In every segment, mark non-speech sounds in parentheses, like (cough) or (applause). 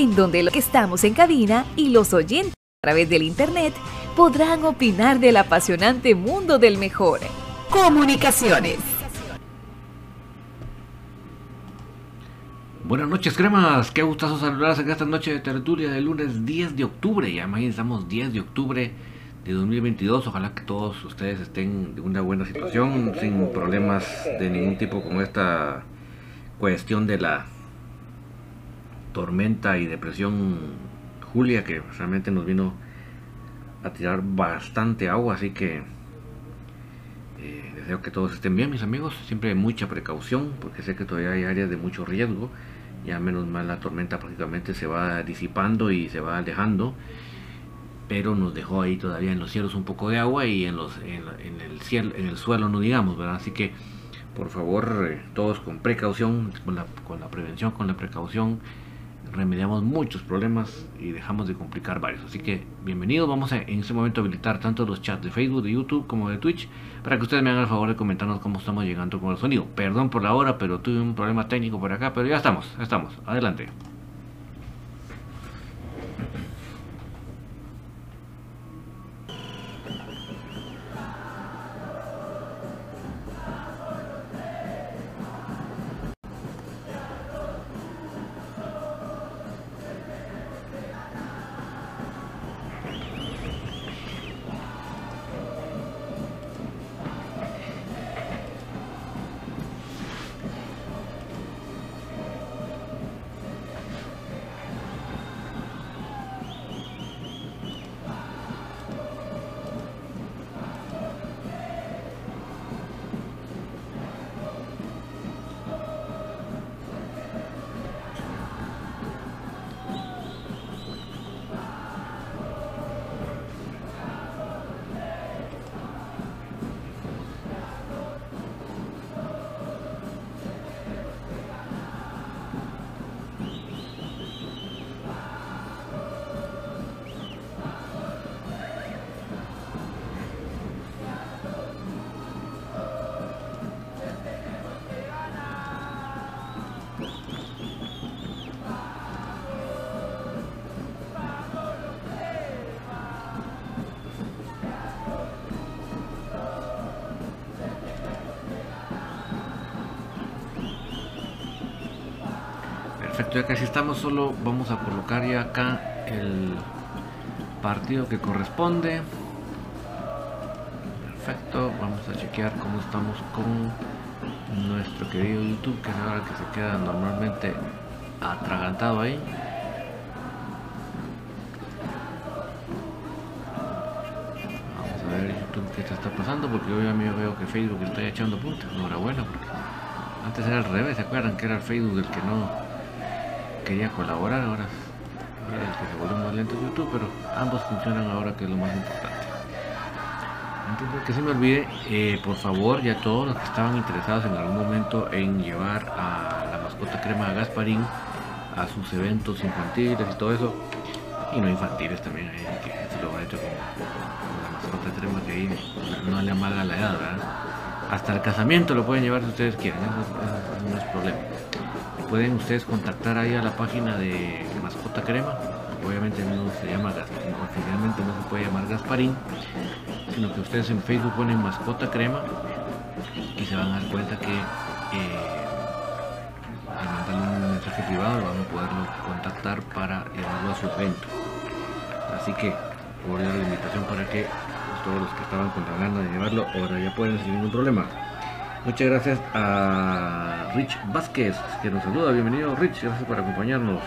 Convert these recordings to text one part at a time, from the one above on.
en donde los que estamos en cabina y los oyentes a través del Internet podrán opinar del apasionante mundo del mejor. Comunicaciones. Buenas noches, cremas. Qué gustazo saludarles en esta noche de tertulia del lunes 10 de octubre. Ya mañana estamos 10 de octubre de 2022. Ojalá que todos ustedes estén en una buena situación, sin problemas de ningún tipo con esta cuestión de la tormenta y depresión Julia, que realmente nos vino a tirar bastante agua. Así que eh, deseo que todos estén bien, mis amigos. Siempre mucha precaución, porque sé que todavía hay áreas de mucho riesgo ya menos mal la tormenta prácticamente se va disipando y se va alejando pero nos dejó ahí todavía en los cielos un poco de agua y en los en, el cielo en el suelo no digamos verdad así que por favor eh, todos con precaución con la, con la prevención con la precaución remediamos muchos problemas y dejamos de complicar varios. Así que bienvenidos, vamos a en este momento habilitar tanto los chats de Facebook, de YouTube como de Twitch para que ustedes me hagan el favor de comentarnos cómo estamos llegando con el sonido. Perdón por la hora, pero tuve un problema técnico por acá, pero ya estamos, ya estamos. Adelante. Ya casi estamos, solo vamos a colocar ya acá el partido que corresponde. Perfecto, vamos a chequear cómo estamos con nuestro querido YouTube, que es ahora que se queda normalmente atragantado ahí. Vamos a ver YouTube qué está pasando, porque hoy a mí veo que Facebook está echando punta. Enhorabuena, porque antes era al revés, ¿se acuerdan que era el Facebook el que no quería colaborar, ahora, el que se volvió más lento YouTube, pero ambos funcionan ahora que es lo más importante. Antes de que se me olvide, eh, por favor, ya todos los que estaban interesados en algún momento en llevar a la mascota crema de Gasparín a sus eventos infantiles y todo eso, y no infantiles también, hay que se lo ha hecho con, la mascota crema que ahí no le amarga la edad, Hasta el casamiento lo pueden llevar si ustedes quieren, eso no es problema pueden ustedes contactar ahí a la página de Mascota Crema. Obviamente no se llama oficialmente no se puede llamar Gasparín, sino que ustedes en Facebook ponen Mascota Crema y se van a dar cuenta que eh, al mandarle un mensaje privado van a poderlo contactar para llevarlo a su evento. Así que dar la invitación para que todos los que estaban con de llevarlo ahora ya pueden sin ningún problema. Muchas gracias a Rich Vázquez que nos saluda. Bienvenido Rich, gracias por acompañarnos.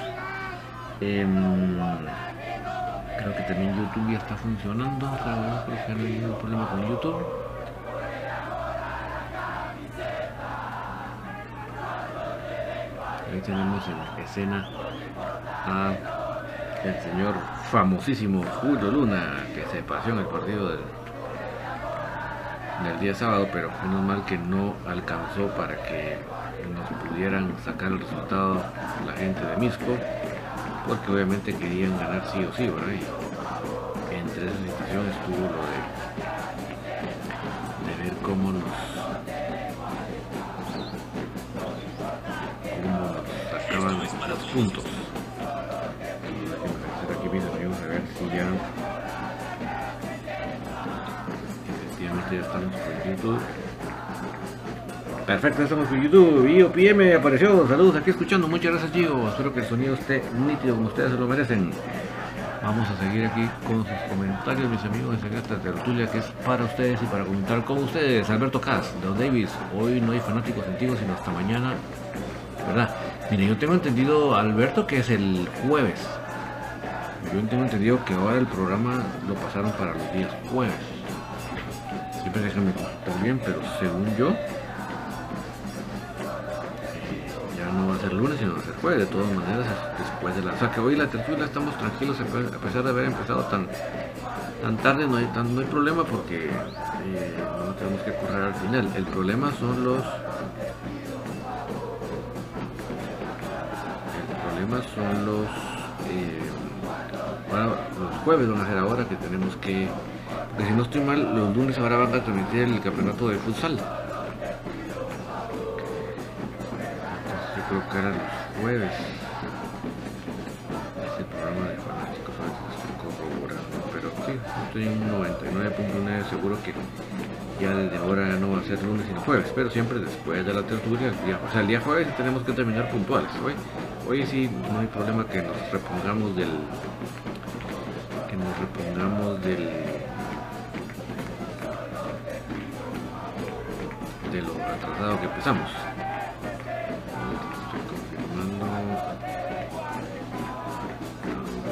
Em, creo que también YouTube ya está funcionando. Creo que no hay ningún problema con YouTube. Ahí tenemos en escena a el señor famosísimo Julio Luna que se pasó en el partido del el día sábado, pero menos mal que no alcanzó para que nos pudieran sacar el resultado la gente de Misco, porque obviamente querían ganar sí o sí, ¿verdad? Y entre esas situaciones estuvo lo de, de ver cómo nos, cómo nos sacaban los puntos. Estamos por YouTube. Perfecto, estamos por YouTube. IOPM apareció. Saludos aquí escuchando. Muchas gracias, Gio. Espero que el sonido esté nítido como ustedes se lo merecen. Vamos a seguir aquí con sus comentarios, mis amigos, en esta tertulia que es para ustedes y para comentar con ustedes. Alberto Cas, Don Davis. Hoy no hay fanáticos antiguos, sino hasta mañana. ¿Verdad? Mire, yo tengo entendido, Alberto, que es el jueves. Yo tengo entendido que ahora el programa lo pasaron para los días jueves. Siempre déjenme consultar bien, pero según yo, ya no va a ser lunes, sino va a ser jueves. De todas maneras, después de la. O sea que hoy la tertulia estamos tranquilos a pesar de haber empezado tan, tan tarde, no hay, no hay problema porque eh, no tenemos que correr al final. El problema son los. El problema son los. Eh, los jueves van a ser ahora que tenemos que. Si no estoy mal, los lunes ahora van a transmitir el campeonato de futsal. Entonces yo creo que eran los jueves. Ese programa de fanáticos, a veces estoy corroborando. Pero sí, estoy en un 99.9 seguro que ya desde ahora no va a ser lunes sino jueves, pero siempre después de la tertulia, o sea, el día jueves tenemos que terminar puntuales. Hoy, hoy sí no hay problema que nos repongamos del, nos repongamos del de lo atrasado que empezamos. Estoy confirmando.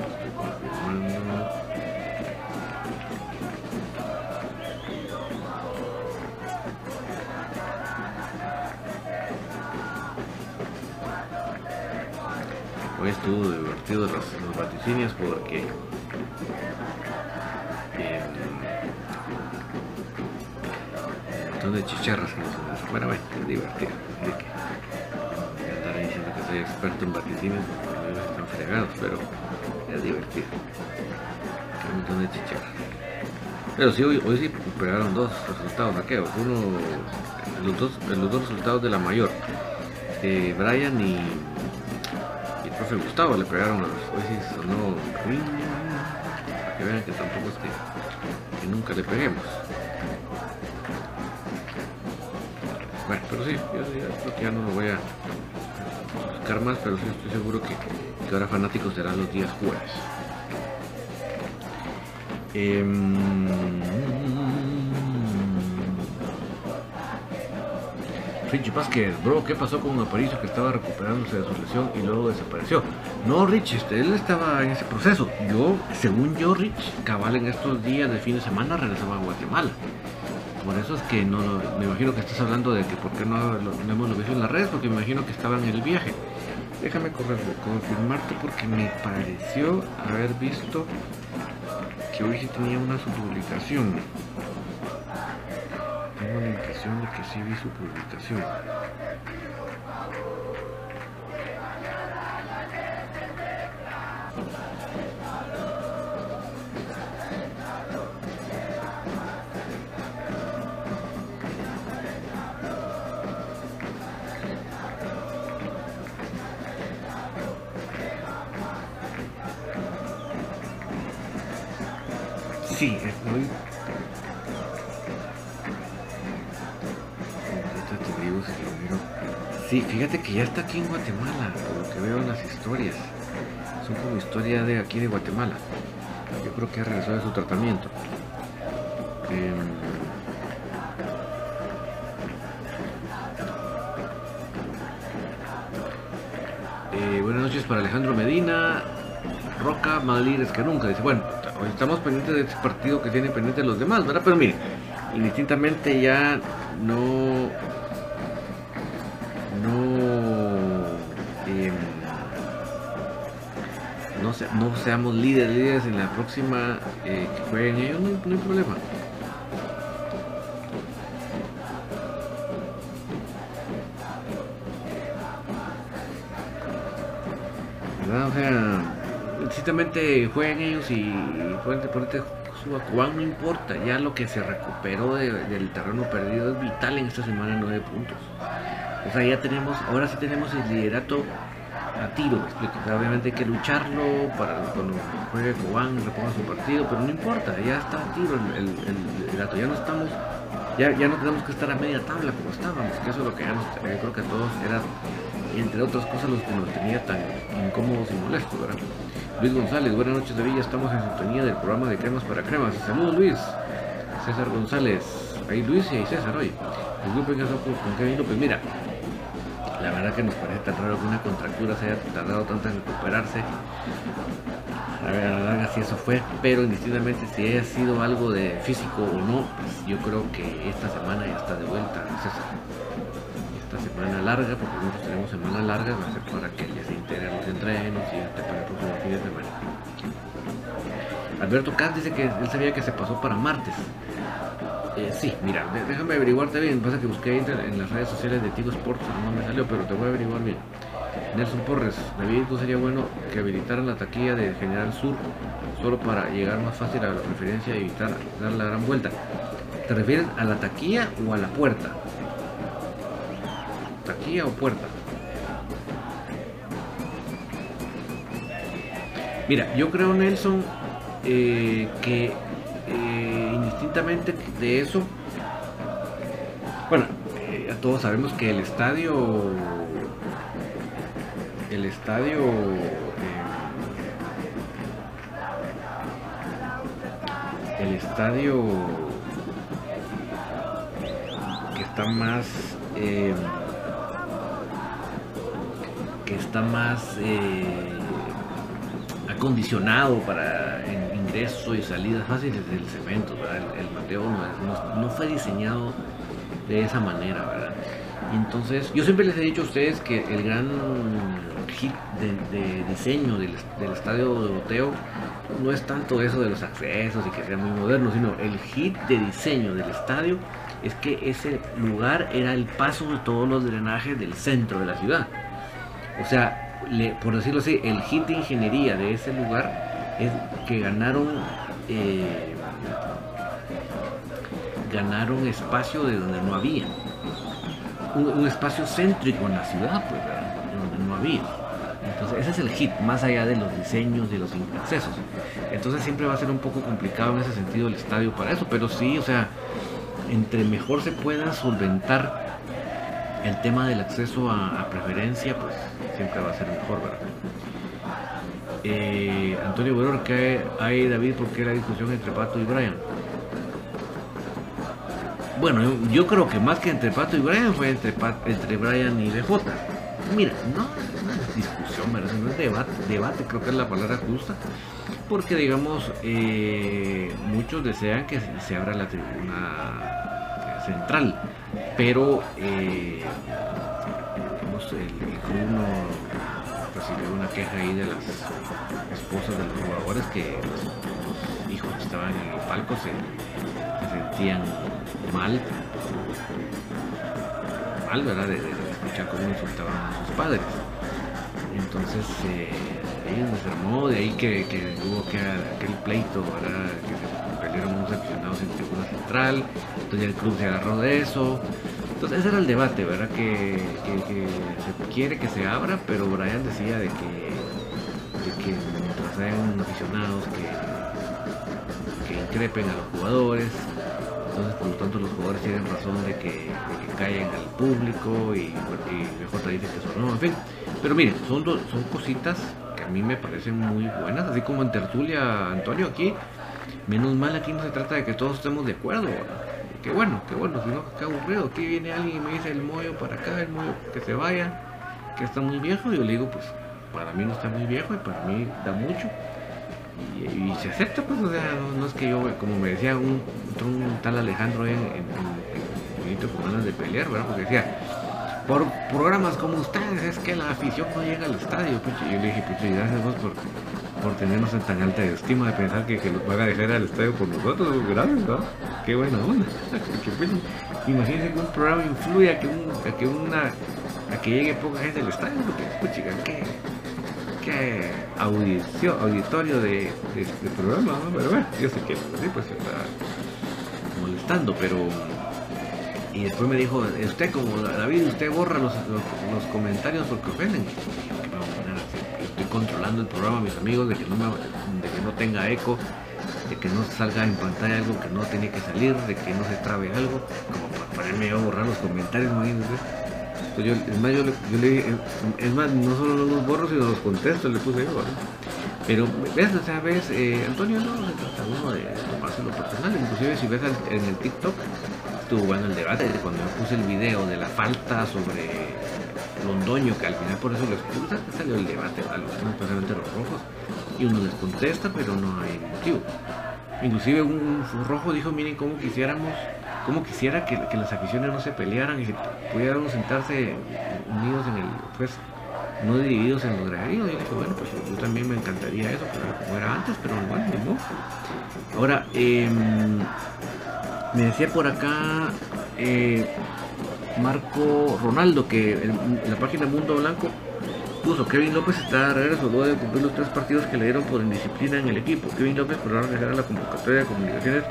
Estoy confirmando. Hoy estuvo divertido los, los porque de chicharras que nos Bueno, bueno, es divertido. Hay que andar diciendo que soy experto en vaticinios porque están fregados, pero es divertido. Un montón de chicharras. Pero sí, hoy, hoy sí pegaron dos resultados aquellos. Uno, los dos, los dos resultados de la mayor. Eh, Brian y, el profe Gustavo le pegaron a los. Hoy sí sonó. Para que vean que tampoco es que nunca le peguemos. Pero sí, yo, creo que ya no lo voy a buscar más, pero sí estoy seguro que, ahora fanáticos serán los días jueves. Eh, Richie Vázquez, bro, ¿qué pasó con Aparicio que estaba recuperándose de su lesión y luego desapareció? No, Rich, este, él estaba en ese proceso. Yo, según yo, Rich, cabal en estos días de fin de semana regresaba a Guatemala. Por eso es que no, me imagino que estás hablando de que por qué no, lo, no hemos visto en las redes, porque me imagino que estaba en el viaje. Déjame correr, confirmarte porque me pareció haber visto que hoy sí tenía una publicación. Tengo la impresión de que sí vi su publicación. Sí, estoy. Sí, fíjate que ya está aquí en Guatemala, por lo que veo en las historias. Son como historia de aquí de Guatemala. Yo creo que ha regresado de su tratamiento. Eh, eh, buenas noches para Alejandro Medina. Roca, más líderes que nunca. Dice, bueno, estamos pendientes de este partido que tienen pendientes los demás, ¿verdad? Pero mire, indistintamente ya no. No. No, se, no, seamos líderes, líderes en la próxima eh, que jueguen ellos, no, no hay problema. Precisamente jueguen ellos y ponete suba Cubán, no importa, ya lo que se recuperó de, del terreno perdido es vital en esta semana, nueve puntos. O sea, ya tenemos, ahora sí tenemos el liderato a tiro, obviamente hay que lucharlo para cuando juegue Cubán, reponga su partido, pero no importa, ya está a tiro el, el, ya no estamos ya, ya no tenemos que estar a media tabla como estábamos, que eso es lo que ya nos, creo que a todos era, entre otras cosas, los que nos tenía tan incómodos y molestos. Luis González, buenas noches de Villa, estamos en sintonía del programa de Cremas para Cremas. Saludos Luis, César González, ahí Luis y ahí César hoy. Disculpen con Kevin López, mira, la verdad que nos parece tan raro que una contractura se haya tardado tanto en recuperarse. A ver, la larga si eso fue, pero indistintamente si haya sido algo de físico o no, pues yo creo que esta semana ya está de vuelta, César. Esta semana larga, porque nosotros tenemos semana larga, va a ser para que ya se integren los entrenos y este para Alberto Katz dice que él sabía que se pasó para martes. Eh, sí, mira, déjame averiguarte bien. Pasa que busqué en las redes sociales de Tigo Sports, no me salió, pero te voy a averiguar bien. Nelson Porres, David, sería bueno que habilitaran la taquilla de General Sur solo para llegar más fácil a la preferencia y evitar dar la gran vuelta. ¿Te refieres a la taquilla o a la puerta? ¿Taquilla o puerta? Mira, yo creo, Nelson, eh, que eh, indistintamente de eso, bueno, eh, todos sabemos que el estadio, el estadio, el estadio que está más, que está más acondicionado para ingreso y salidas fáciles del cemento, El, Mateo no, fue diseñado de esa manera, ¿verdad? entonces, yo siempre les he dicho a ustedes que el gran hit de, diseño del, estadio de Boteo no es tanto eso de los accesos y que sea muy moderno, sino el hit de diseño del estadio es que ese lugar era el paso de todos los drenajes del centro de la ciudad. O sea, por decirlo así, el hit de ingeniería de ese lugar es que ganaron eh, ganaron espacio de donde no había. Un, espacio céntrico en la ciudad, pues, donde no había. Entonces, ese es el hit, más allá de los diseños y los accesos. Entonces, siempre va a ser un poco complicado en ese sentido el estadio para eso, pero sí, o sea, entre mejor se pueda solventar el tema del acceso a preferencia, pues va a ser mejor, ¿verdad? Eh, Antonio Guerrero, ¿qué hay David? ¿Por qué la discusión entre Pato y Brian? Bueno, yo, creo que más que entre Pato y Brian fue entre, entre Brian y DJ. Mira, no es una discusión, ¿verdad? no es debate, debate, creo que es la palabra justa, porque digamos, eh, muchos desean que se abra la tribuna central, pero eh, queja ahí de las esposas de los jugadores que los, hijos que estaban en el palco se, sentían mal, mal, ¿verdad? De, escuchar cómo insultaban a sus padres. Entonces eh, ellos se armó de ahí que, que hubo que aquel pleito, ¿verdad? Que se pelearon unos aficionados en tribuna central, entonces el club se agarró de eso entonces ese era el debate, ¿verdad? Que, se quiere que se abra, pero Brian decía de que, de que mientras hayan aficionados que, que increpen a los jugadores, entonces por lo tanto los jugadores tienen razón de que, caigan al público y, mejor te dicen que eso no, en fin. Pero miren, son, son cositas que a mí me parecen muy buenas, así como en tertulia Antonio aquí, menos mal aquí no se trata de que todos estemos de acuerdo, ¿verdad? Qué bueno, qué bueno, si no, qué aburrido. Aquí viene alguien y me dice el mollo para acá, el mollo que se vaya, que está muy viejo. Y yo le digo, pues para mí no está muy viejo y para mí da mucho. Y, se acepta, pues, o sea, no, es que yo, como me decía un, tal Alejandro en, en, con ganas de pelear, ¿verdad? Porque decía, por programas como ustedes es que la afición no llega al estadio. Pues, yo le dije, pues gracias vos por tenernos en tan alta estima de pensar que, que nos van a dejar al estadio por nosotros, gracias, ¿no? Qué buena onda. (laughs) imagínense que un programa influye a que, a que una a que llegue poca gente al estadio, porque chica, qué, qué audición, auditorio de, programa. Pero bueno, yo sé que sí, pues está molestando, pero y después me dijo, usted como David, usted borra los, los, comentarios porque ofenden controlando el programa, mis amigos, de que no, de que no tenga eco. de que no salga en pantalla algo que no tenía que salir, de que no se trabe algo, como para ponerme a borrar los comentarios, imagínense. Yo, es más, yo, le, es más, no solo los borro, sino los contesto, le puse yo, Pero, ves, o sea, ves, eh, Antonio no se trata uno de tomarse lo personal, inclusive si ves en el TikTok, estuvo bueno el debate, cuando yo puse el video de la falta sobre Londoño, que al final por eso lo salió el debate a los especialmente los rojos, y uno les contesta, pero no hay motivo. Inclusive un, rojo dijo, miren cómo quisiéramos, cómo quisiera que, las aficiones no se pelearan y que pudiéramos sentarse unidos en el, pues, no divididos en los graderíos. Y yo dije, bueno, pues yo también me encantaría eso, como era antes, pero bueno, no. Ahora, em, me decía por acá eh, Marco Ronaldo que la página Mundo Blanco puso Kevin López está de regreso luego de cumplir los tres partidos que le dieron por indisciplina en el equipo. Kevin López ahora regresar a la convocatoria de comunicaciones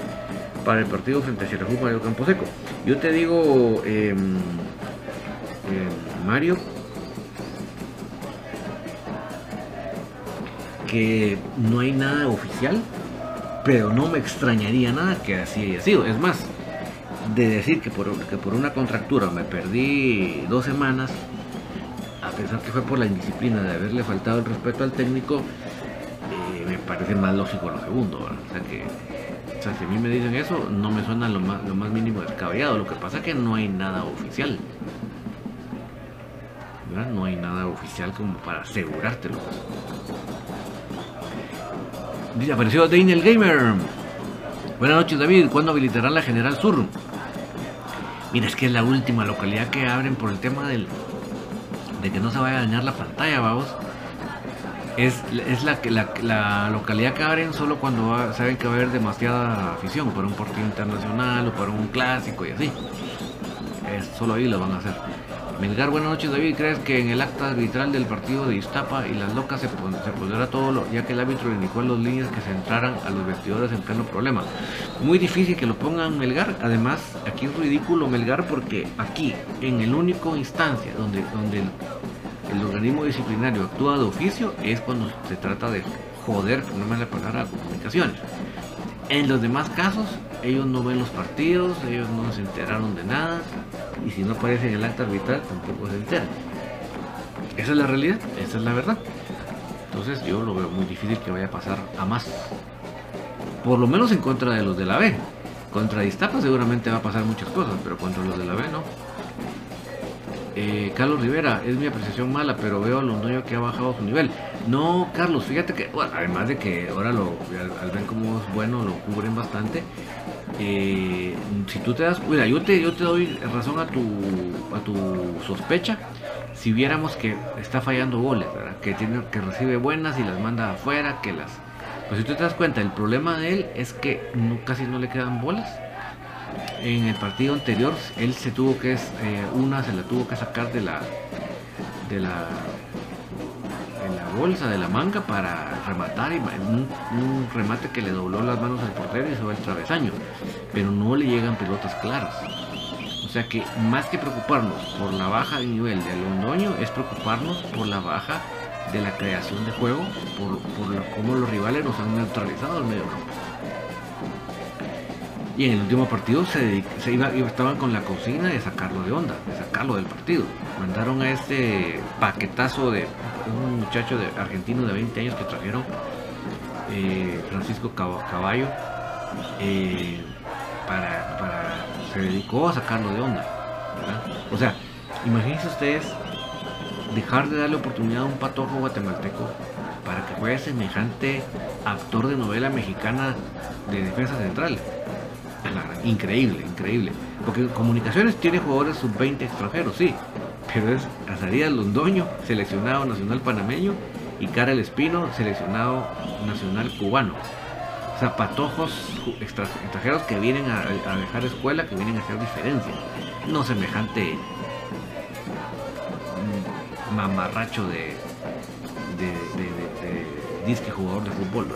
para el partido frente a Xerajú Mario Camposeco. Yo te digo, em, em, Mario, que no hay nada oficial, pero no me extrañaría nada que así haya sido. Es más, de decir que por, que por una contractura me perdí dos semanas, a pesar que fue por la indisciplina de haberle faltado el respeto al técnico, eh, me parece más lógico lo segundo. O sea que, o sea, si a mí me dicen eso, no me suena lo más, lo más mínimo descabellado. Lo que pasa es que no hay nada oficial. No hay nada oficial como para asegurártelo. Dice, apareció Daniel Gamer. Buenas noches David, ¿cuándo habilitará la General Sur? Mira, es que es la última localidad que abren por el tema del, de que no se vaya a dañar la pantalla, vamos. Es, es la, la, la localidad que abren solo cuando saben que va a haber demasiada afición para un partido internacional o para un clásico y así. Es, solo ahí lo van a hacer. Melgar, buenas noches David. ¿Crees que en el acta arbitral del partido de Iztapa y las locas se, se podrá todo lo, ya que el árbitro indicó a los líneas que se entraran a los vestidores en pleno problema? Muy difícil que lo pongan Melgar. Además, aquí es ridículo Melgar porque aquí, en el único instancia donde, donde el, organismo disciplinario actúa de oficio, es cuando se trata de joder, no me la palabra, comunicaciones. En los demás casos, ellos no ven los partidos, ellos no se enteraron de nada, y si no aparece en el acta arbitral, tampoco se enteran. Esa es la realidad, esa es la verdad. Entonces yo lo veo muy difícil que vaya a pasar a más. Por lo menos en contra de los de la B. Contra Iztapa seguramente va a pasar muchas cosas, pero contra los de la B no. Eh, Carlos Rivera, es mi apreciación mala, pero veo a Londoño que ha bajado su nivel. No, Carlos, fíjate que, además de que ahora lo, al, ver como es bueno, lo cubren bastante. Eh, si tú te das, mira, yo te, yo te doy razón a tu, a tu sospecha. Si viéramos que está fallando goles, que tiene, que recibe buenas y las manda afuera, que las, pues si tú te das cuenta, el problema de él es que casi no le quedan bolas en el partido anterior él se tuvo que eh, una se la tuvo que sacar de la de la de la bolsa de la manga para rematar un, un remate que le dobló las manos al portero y se va el travesaño. Pero no le llegan pelotas claras. O sea que más que preocuparnos por la baja de nivel de Londoño es preocuparnos por la baja de la creación de juego por, cómo los rivales nos han neutralizado al medio campo y en el último partido se, iba, estaban con la cocina de sacarlo de onda, de sacarlo del partido. Mandaron a este paquetazo de un muchacho de, argentino de 20 años que trajeron, eh, Francisco Caballo, eh, para, se dedicó a sacarlo de onda. O sea, imagínense ustedes dejar de darle oportunidad a un patojo guatemalteco para que juegue semejante actor de novela mexicana de defensa central. Increíble, increíble. Porque Comunicaciones tiene jugadores sub-20 extranjeros, sí. Pero es Azarías Londoño, seleccionado nacional panameño, y Karel Espino, seleccionado nacional cubano. Zapatojos extranjeros que vienen a, dejar escuela, que vienen a hacer diferencia. No semejante mm, mamarracho de, de, disque jugador de fútbol,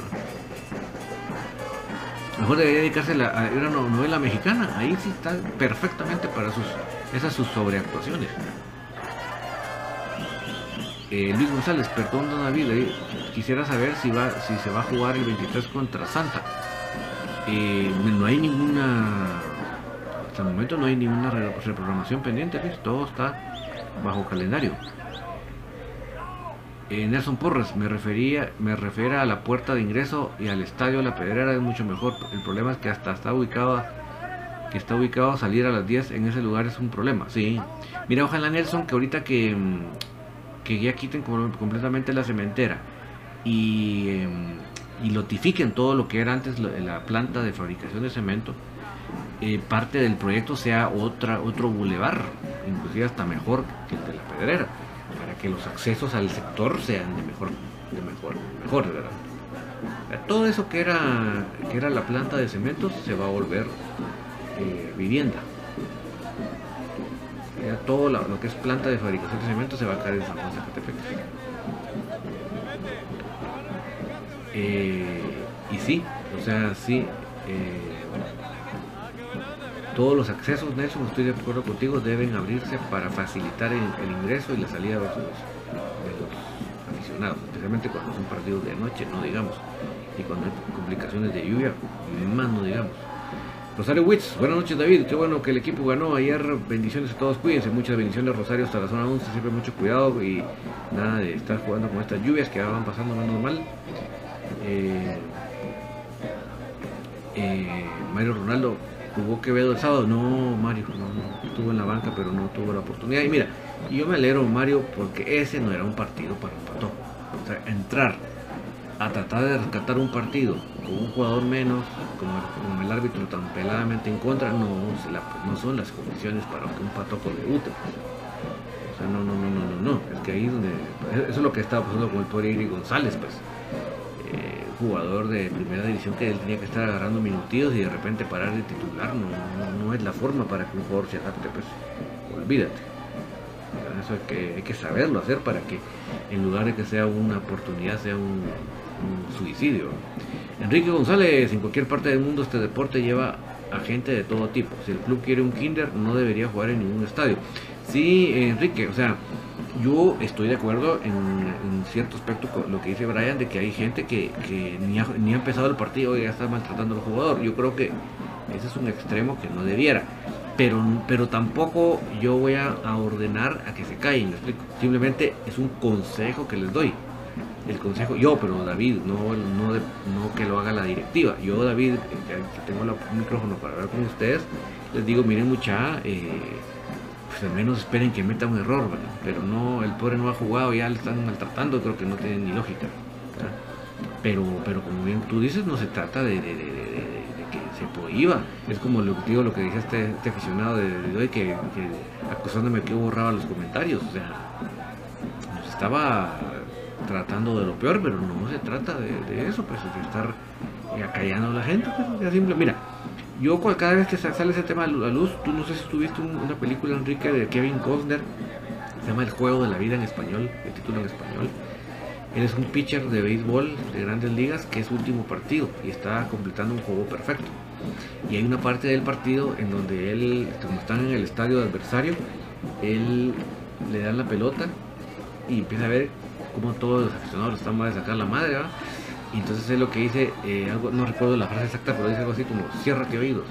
Mejor debería dedicarse a una novela mexicana. Ahí sí está perfectamente para sus esas sus sobreactuaciones. Eh, Luis González, perdón Don David, quisiera saber si va si se va a jugar el 23 contra Santa. eh, no hay ninguna, hasta el momento no hay ninguna reprogramación pendiente, ¿ves? todo está bajo calendario. Eh, Nelson Porres me refería, me refiere a la puerta de ingreso y al estadio La Pedrera es mucho mejor. El problema es que hasta está ubicado que está ubicado salir a las 10 en ese lugar es un problema. Sí. Mira, ojalá Nelson que ahorita que, que ya quiten completamente la cementera y, y notifiquen todo lo que era antes la, planta de fabricación de cemento, eh, parte del proyecto sea otra, otro bulevar, inclusive hasta mejor que el de la pedrera que los accesos al sector sean de mejor, de mejor, mejor, ¿verdad? Todo eso que era, que era la planta de cementos se va a volver eh, vivienda. todo lo, que es planta de fabricación de cementos se va a caer en San Juan Zacatepec. Eh, y sí, o sea, sí. Eh, todos los accesos, Nelson, estoy de acuerdo contigo, deben abrirse para facilitar el, ingreso y la salida de los, aficionados, especialmente cuando son partidos de noche, no digamos, y cuando hay complicaciones de lluvia, más no digamos. Rosario Witz, buenas noches David, qué bueno que el equipo ganó ayer, bendiciones a todos, cuídense, muchas bendiciones Rosario hasta la zona 11, siempre mucho cuidado y nada de estar jugando con estas lluvias que van pasando menos mal. Eh, eh, Mario Ronaldo, jugó Quevedo el sábado. No, Mario, no, estuvo en la banca, pero no tuvo la oportunidad. Y mira, yo me alegro, Mario, porque ese no era un partido para un pato. O sea, entrar a tratar de rescatar un partido con un jugador menos, como, el árbitro tan peladamente en contra, no, no son las condiciones para que un patojo debute. O sea, no, no, no, no, no, no. Es que ahí donde. Eso es lo que estaba pasando con el pobre Iri González, pues jugador de primera división que él tenía que estar agarrando minutitos y de repente parar de titular no, no, es la forma para que un jugador se adapte, pues olvídate. Eso hay que, hay que saberlo hacer para que en lugar de que sea una oportunidad sea un, suicidio. Enrique González, en cualquier parte del mundo este deporte lleva a gente de todo tipo. Si el club quiere un kinder, no debería jugar en ningún estadio. Sí, Enrique, o sea, yo estoy de acuerdo en, cierto aspecto con lo que dice Brian, de que hay gente que, ni, ha, ni, ha, empezado el partido y ya está maltratando al jugador. Yo creo que ese es un extremo que no debiera. Pero, pero tampoco yo voy a, ordenar a que se callen, Simplemente es un consejo que les doy. El consejo, yo, pero David, no, no, no que lo haga la directiva. Yo, David, que tengo el micrófono para hablar con ustedes, les digo, miren mucha, eh, pues al menos esperen que meta un error, Pero no, el pobre no ha jugado, ya le están maltratando, creo que no tiene ni lógica. Pero, pero como bien tú dices, no se trata de, que se prohíba. Es como lo digo, lo que dije este, este aficionado de, hoy, que, acusándome que borraba los comentarios. O sea, nos estaba tratando de lo peor, pero no se trata de, eso, pues de estar acallando a la gente. Pues, simple, mira, yo cada vez que sale ese tema a luz, tú no sé si tuviste una película, Enrique, de Kevin Costner, se llama El Juego de la Vida en español, el título en español. Él es un pitcher de béisbol de grandes ligas que es su último partido y está completando un juego perfecto. Y hay una parte del partido en donde él, como están en el estadio de adversario, él le dan la pelota y empieza a ver cómo todos los aficionados están a sacar la madre, ¿verdad? Y entonces es lo que dice, eh, algo, no recuerdo la frase exacta, pero dice algo así como, ciérrate oídos.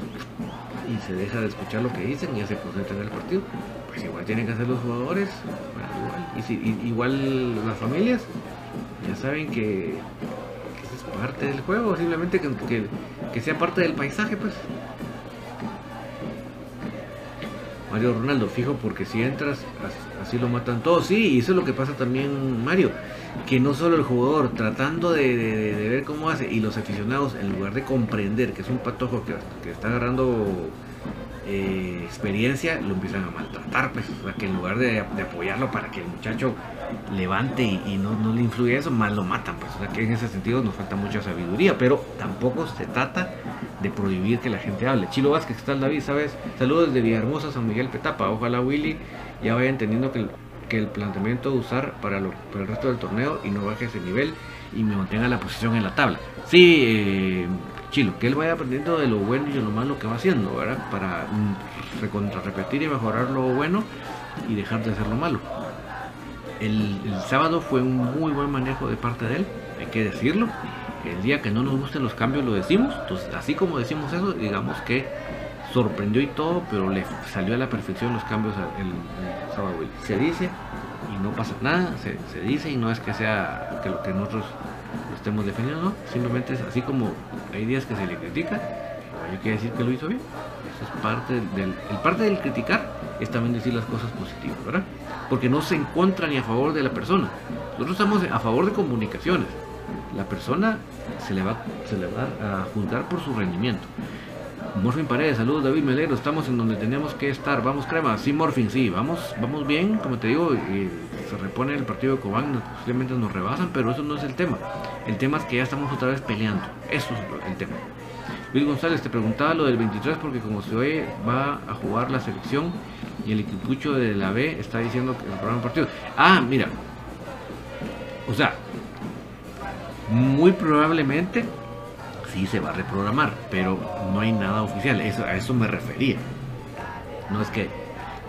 Y se deja de escuchar lo que dicen y ya se concentra en el partido. Pues igual tienen que hacer los jugadores, igual. Y si, igual las familias, ya saben que, es parte del juego, simplemente que, que sea parte del paisaje, pues. Mario Ronaldo, fijo, porque si entras, así lo matan todos. Sí, y eso es lo que pasa también, Mario que no solo el jugador tratando de, ver cómo hace y los aficionados en lugar de comprender que es un patojo que, está agarrando eh, experiencia lo empiezan a maltratar pues que en lugar de, apoyarlo para que el muchacho levante y, no, le influye eso más lo matan pues o sea que en ese sentido nos falta mucha sabiduría pero tampoco se trata de prohibir que la gente hable Chilo Vázquez ¿qué tal David? ¿sabes? saludos desde Villahermosa San Miguel Petapa ojalá Willy ya vaya entendiendo que el planteamiento de usar para, el resto del torneo y no baje ese nivel y me mantenga la posición en la tabla. Sí, eh, Chilo, que él vaya aprendiendo de lo bueno y de lo malo que va haciendo, ¿verdad? Para mm, repetir y mejorar lo bueno y dejar de hacer lo malo. El, sábado fue un muy buen manejo de parte de él, hay que decirlo. El día que no nos gusten los cambios lo decimos, entonces así como decimos eso, digamos que sorprendió y todo, pero le salió a la perfección los cambios el, sábado. Se dice no pasa nada, se, dice y no es que sea que lo que nosotros estemos defendiendo, no, simplemente es así como hay días que se le critica, hay que decir que lo hizo bien. Eso es parte del, el parte del criticar es también decir las cosas positivas, ¿verdad? Porque no se encuentra ni a favor de la persona. Nosotros estamos a favor de comunicaciones. La persona se le va, se le va a juzgar por su rendimiento. Morfin Paredes, saludos David Melero, estamos en donde tenemos que estar, vamos crema, sí Morfin, sí, vamos, vamos bien, como te digo, se repone el partido de Cobán, posiblemente nos rebasan, pero eso no es el tema, el tema es que ya estamos otra vez peleando, eso es el tema. Luis González te preguntaba lo del 23 porque como se oye va a jugar la selección y el equipucho de la B está diciendo que el programa partido. Ah, mira, o sea, muy probablemente sí se va a reprogramar, pero no hay nada oficial. Eso, a eso me refería. No es que,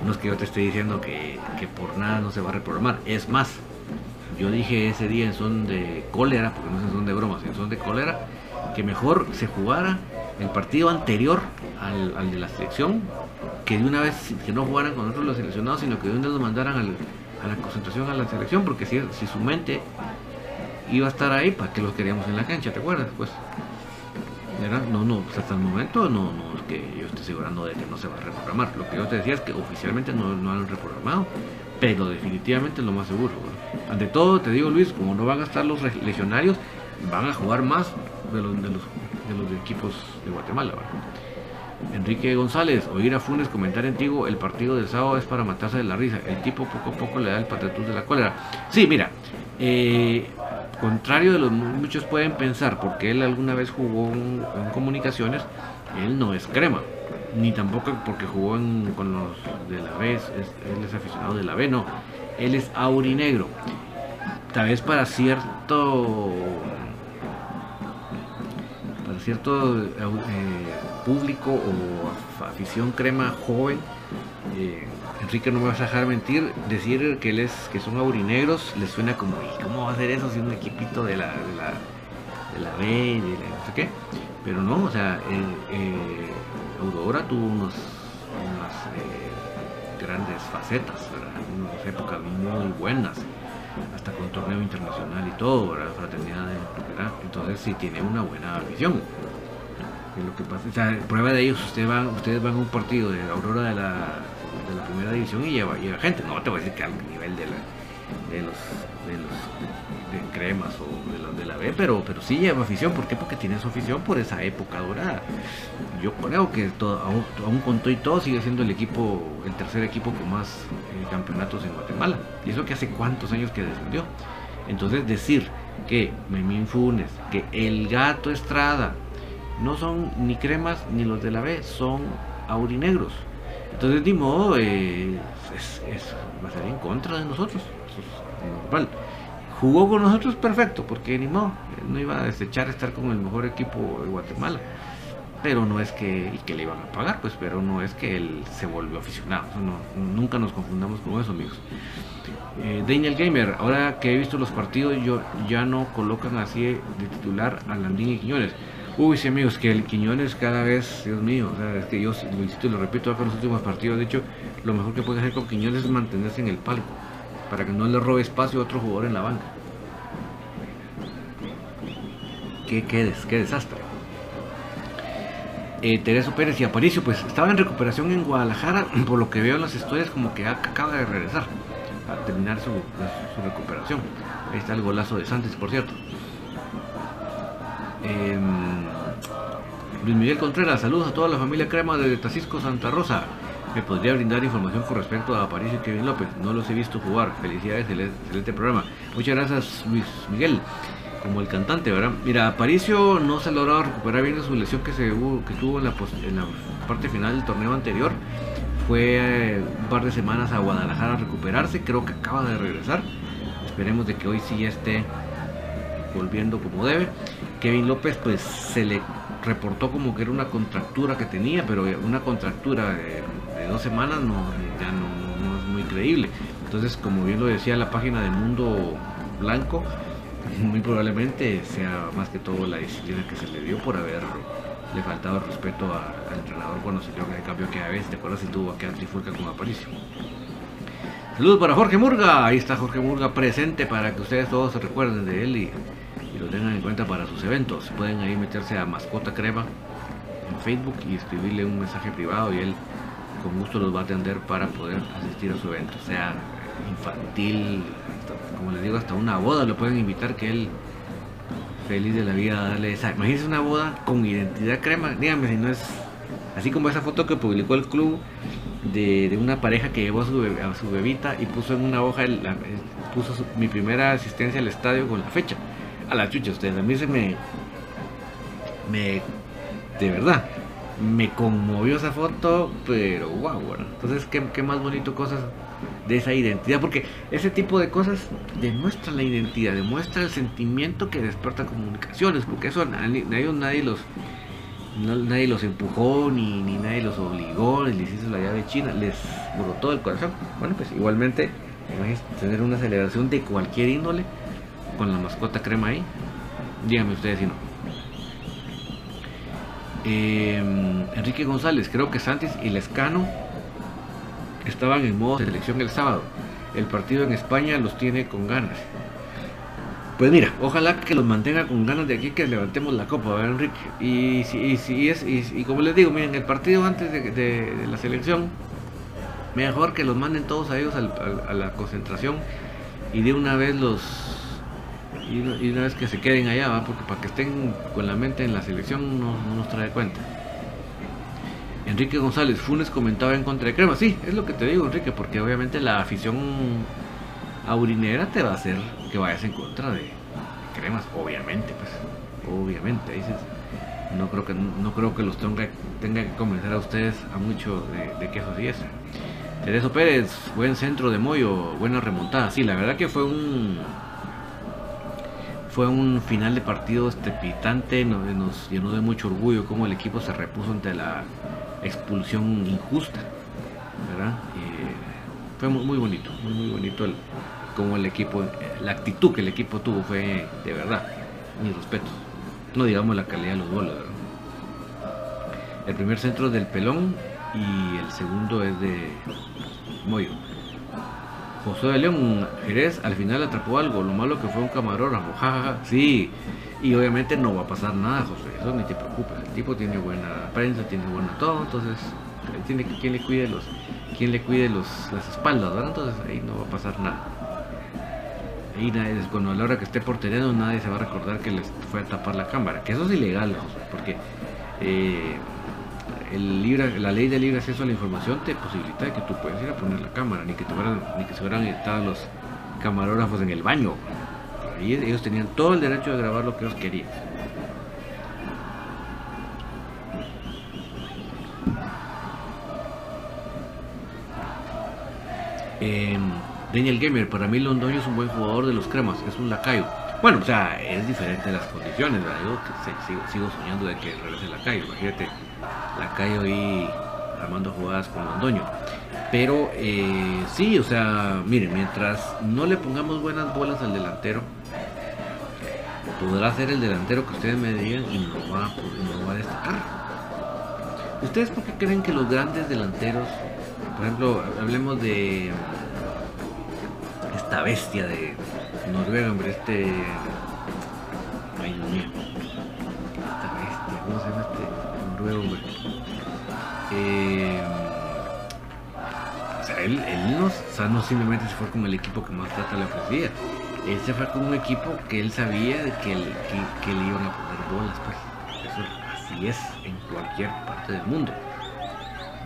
no es que yo te esté diciendo que, por nada no se va a reprogramar. Es más, yo dije ese día en son de cólera, porque no es en son de bromas, en son de cólera, que mejor se jugara el partido anterior al, de la selección, que de una vez que no jugaran con nosotros los seleccionados, sino que de una vez los mandaran a la concentración a la selección, porque si, si su mente iba a estar ahí, ¿para que los queríamos en la cancha? ¿Te acuerdas? Pues no, no, pues hasta el momento no, no es que yo esté asegurando de que no se va a reprogramar. Lo que yo te decía es que oficialmente no, han reprogramado, pero definitivamente es lo más seguro. Ante todo, te digo Luis, como no van a estar los legionarios, van a jugar más de los, equipos de Guatemala. Enrique González, oír a Funes comentar antiguo, el partido del sábado es para matarse de la risa. El tipo poco a poco le da el patatús de la cólera. Sí, mira, eh, contrario de lo que muchos pueden pensar, porque él alguna vez jugó en, comunicaciones, él no es crema, ni tampoco porque jugó con los de la B, él es aficionado de la B, no, él es aurinegro. Tal vez para cierto para cierto eh, público o afición crema joven, eh, Enrique no me vas a dejar mentir, decir que él es, que son aurinegros, les suena como, ¿y cómo va a ser eso si un equipito de la, de la, de la B, de no sé qué? Pero no, o sea, eh, Aurora tuvo unos, unas eh, grandes facetas, unas épocas muy buenas, hasta con torneo internacional y todo, ¿verdad? Fraternidad, ¿verdad? Entonces sí tiene una buena visión. Lo que pasa, o sea, prueba de ellos, ustedes van, ustedes van a un partido de Aurora de la la primera división y lleva, lleva gente. No te voy a decir que al nivel de, de los de los de cremas o de los de la B, pero, pero sí lleva afición. ¿Por qué? Porque tiene su afición por esa época dorada. Yo creo que todo, aún, aún, con todo y todo sigue siendo el equipo, el tercer equipo con más eh, campeonatos en Guatemala. Y eso que hace cuántos años que descendió. Entonces decir que Memín Funes, que el gato Estrada, no son ni cremas ni los de la B, son aurinegros. Entonces, de modo, eh, es, va a ser en contra de nosotros. normal. Jugó con nosotros perfecto, porque ni modo, no iba a desechar estar con el mejor equipo de Guatemala. Pero no es que, y que le iban a pagar, pues, pero no es que él se volvió aficionado. nunca nos confundamos con eso, amigos. Eh, Daniel Gamer, ahora que he visto los partidos, yo ya no colocan así de titular a Landín y Quiñones Uy, sí, amigos, que el Quiñones cada vez, Dios mío, o sea, es que yo lo insisto y lo repito acá en los últimos partidos. De hecho, lo mejor que puede hacer con Quiñones es mantenerse en el palco para que no le robe espacio a otro jugador en la banca. Qué, qué, qué desastre. Eh, Tereso Pérez y Aparicio, pues estaba en recuperación en Guadalajara, (clears throat) por lo que veo en las historias, como que acaba de regresar a terminar su, su recuperación. Ahí está el golazo de Santos, por cierto. Eh, Luis Miguel Contreras, saludos a toda la familia crema de Tacisco Santa Rosa. ¿Me podría brindar información con respecto a París y Kevin López? No los he visto jugar. Felicidades, excelente programa. Muchas gracias, Luis Miguel. Como el cantante, ¿verdad? Mira, Aparicio no se ha logrado recuperar bien de su lesión que, se que tuvo en la, parte final del torneo anterior. Fue eh, un par de semanas a Guadalajara a recuperarse. Creo que acaba de regresar. Esperemos de que hoy sí esté volviendo como debe. Kevin López pues se le reportó como que era una contractura que tenía, pero una contractura de, dos semanas no, ya no, es muy creíble. Entonces, como bien lo decía la página de Mundo Blanco, (laughs) muy probablemente sea más que todo la disciplina que se le dio por haber le faltado respeto al entrenador cuando se dio el cambio que a veces, ¿te acuerdas si tuvo que trifulca con Aparicio? Saludos para Jorge Murga, ahí está Jorge Murga presente para que ustedes todos se recuerden de él y, lo tengan en cuenta para sus eventos. Pueden ahí meterse a Mascota Crema en Facebook y escribirle un mensaje privado y él con gusto los va a atender para poder asistir a su evento, sea infantil, como les digo, hasta una boda lo pueden invitar que él feliz de la vida darle esa. Imagínense una boda con identidad crema, díganme si no es así como esa foto que publicó el club de, una pareja que llevó a su, a su, bebita y puso en una hoja, puso mi primera asistencia al estadio con la fecha. A la chucha, ustedes, a mí se me, me, de verdad, me conmovió esa foto, pero wow. Entonces, ¿qué, qué más bonito cosas de esa identidad, porque ese tipo de cosas demuestra la identidad, demuestra el sentimiento que despierta comunicaciones, porque eso nadie, nadie los nadie los empujó ni, ni nadie los obligó, les hizo la llave china, les brotó el corazón. Bueno, pues igualmente, tener una celebración de cualquier índole con la mascota crema ahí. Díganme ustedes si no. Em, Enrique González, creo que Santis y Lescano estaban en modo de selección el sábado. El partido en España los tiene con ganas. Pues mira, ojalá que los mantenga con ganas de aquí que levantemos la copa, ¿verdad, Enrique? Y si, y, es, y, como les digo, miren, el partido antes de, la selección, mejor que los manden todos a ellos a la concentración y de una vez los y, una vez que se queden allá, ¿va? porque para que estén con la mente en la selección no nos trae cuenta. Enrique González Funes comentaba en contra de Crema. Sí, es lo que te digo, Enrique, porque obviamente la afición aurinera te va a hacer que vayas en contra de Cremas, obviamente, pues, obviamente. Dices, no creo que no creo que los tenga, tenga que convencer a ustedes a mucho de, que eso sí es. Tereso Pérez, buen centro de Moyo, buena remontada. Sí, la verdad que fue un fue un final de partido estrepitante, nos, llenó de mucho orgullo cómo el equipo se repuso ante la expulsión injusta, ¿verdad? fue muy, bonito, muy, bonito el, como el equipo, la actitud que el equipo tuvo fue de verdad, mi respeto. No digamos la calidad de los goles, El primer centro es del Pelón y el segundo es de Moyo. José de León Jerez al final atrapó algo, lo malo que fue un camarógrafo, (laughs) jajaja, sí, y obviamente no va a pasar nada, José, eso ni te preocupes, el tipo tiene buena prensa, tiene buena todo, entonces tiene que quien le cuide los, quien le cuide los, las espaldas, ¿verdad? Entonces ahí no va a pasar nada. Ahí nadie, cuando a la hora que esté por terreno nadie se va a recordar que les fue a tapar la cámara, que eso es ilegal, José, porque eh, el la ley de libre acceso a la información te posibilita que tú puedas ir a poner la cámara, ni que, ni que se hubieran estado los camarógrafos en el baño. Ahí ellos tenían todo el derecho de grabar lo que ellos querían. Eh, Daniel Gamer, para mí Londoño es un buen jugador de los cremas, es un lacayo. Bueno, o sea, es diferente las condiciones, ¿verdad? Yo sigo, soñando de que regrese lacayo, imagínate la calle ahí armando jugadas con Londoño. Pero eh, sí, o sea, miren, mientras no le pongamos buenas bolas al delantero, podrá ser el delantero que ustedes me digan y no va, va a destacar. ¿Ustedes por qué creen que los grandes delanteros, por ejemplo, hablemos de esta bestia de Noruega, hombre, este... Ay, Dios mío. Esta bestia, ¿cómo se llama este noruego, hombre? Eh, o sea, él, no, o sea, no simplemente se fue con el equipo que más plata le ofrecía. Él se fue con un equipo que él sabía que, que, le iban a poner bolas. Pues. Eso así es en cualquier parte del mundo.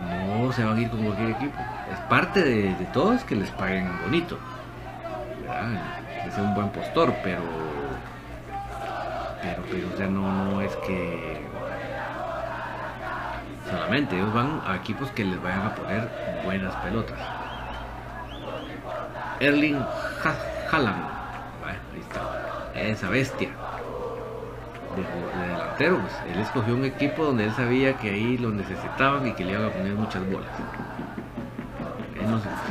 No se van a ir con cualquier equipo. Es parte de, de todos que les paguen bonito. Es un buen postor, pero. Pero, pero, o sea, no, no es que Solamente ellos van a equipos que les vayan a poner buenas pelotas. Erling Haaland. está. Esa bestia. De, delantero. Pues, él escogió un equipo donde él sabía que ahí lo necesitaban y que le iban a poner muchas bolas.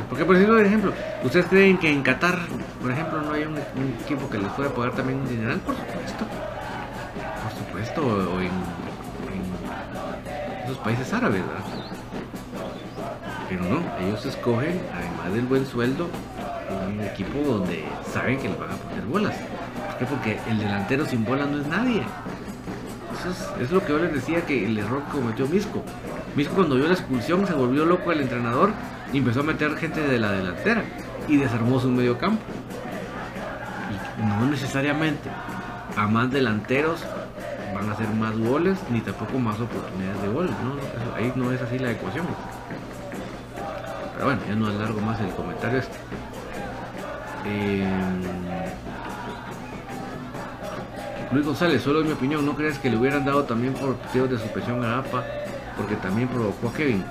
porque por decirlo de ejemplo, ¿ustedes creen que en Qatar, por ejemplo, no hay un, equipo que les pueda pagar también un dineral? Por supuesto. Por supuesto, o en, esos países árabes, ¿verdad? Pero no, ellos escogen, además del buen sueldo, un equipo donde saben que les van a poner bolas. ¿Por? Porque el delantero sin bola no es nadie. Eso es, lo que yo les decía que el error que cometió Misco. Misco cuando vio la expulsión se volvió loco el entrenador y empezó a meter gente de la delantera y desarmó su medio campo. No necesariamente a más delanteros van a hacer más goles ni tampoco más oportunidades de goles. ahí no es así la ecuación. Pero bueno, ya no alargo más el comentario este. Em, Luis González, solo en mi opinión, ¿no crees que le hubieran dado también por tiros de suspensión a APA? Porque también provocó a Kevin.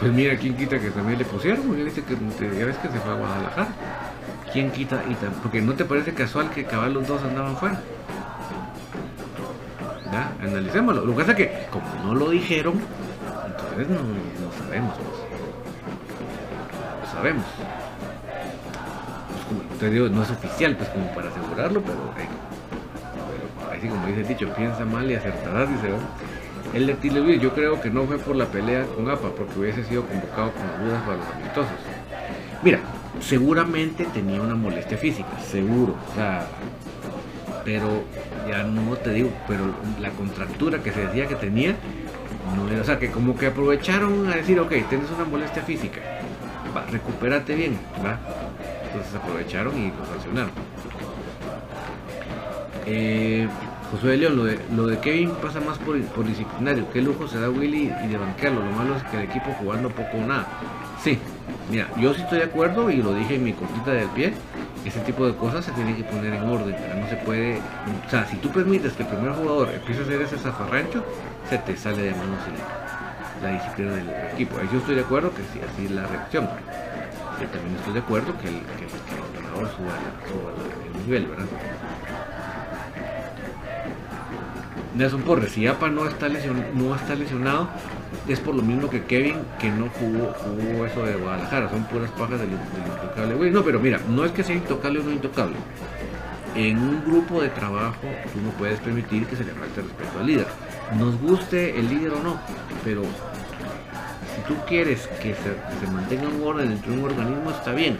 Pues mira, ¿quién quita que también le pusieron? Ya, dice que, ya ves que se fue a Guadalajara. ¿Quién quita? Y porque no te parece casual que cabal los dos andaban fuera. Ya, analicémoslo. Lo que pasa es que, como no lo dijeron, entonces no, no sabemos. Pues. sabemos. Pues digo, no es oficial, pues como para asegurarlo, pero, así como dice el dicho, piensa mal y acertarás, dice. El de yo creo que no fue por la pelea con APA, porque hubiese sido convocado con dudas para los amistosos. Mira, seguramente tenía una molestia física, seguro. O sea, pero ya no te digo, pero la contractura que se decía que tenía, no era, o sea, que como que aprovecharon a decir, ok, tienes una molestia física, va, recupérate bien, va. Entonces aprovecharon y lo sancionaron. Eh, José de León, lo de, lo de Kevin pasa más por, disciplinario. Qué lujo se da Willy y de banquearlo. Lo malo es que el equipo jugando poco o nada. Sí, mira, yo sí estoy de acuerdo y lo dije en mi cortita del pie. Ese tipo de cosas se tienen que poner en orden. No se puede. O sea, si tú permites que el primer jugador empiece a hacer ese zafarrancho, se te sale de manos la, disciplina del equipo. Ahí yo estoy de acuerdo que sí, así es la reacción. Yo también estoy de acuerdo que el, que, entrenador suba, el nivel, ¿verdad? Nelson Porres, si APA no está, lesionado, no está lesionado, es por lo mismo que Kevin, que no jugó, jugó eso de Guadalajara, son puras pajas del, intocable. no, pero mira, no es que sea intocable o no intocable. En un grupo de trabajo tú no puedes permitir que se le falte respeto al líder. Nos guste el líder o no, pero si tú quieres que se, se mantenga un orden dentro de un organismo, está bien.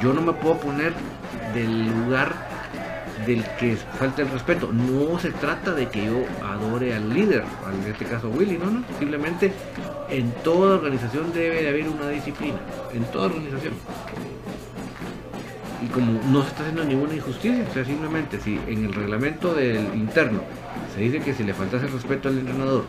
Yo no me puedo poner del lugar del que falta el respeto. No se trata de que yo adore al líder, en este caso Willy, no, no. Simplemente en toda organización debe de haber una disciplina, en toda organización. Y como no se está haciendo ninguna injusticia, o sea, simplemente si en el reglamento del interno se dice que si le faltase el respeto al entrenador,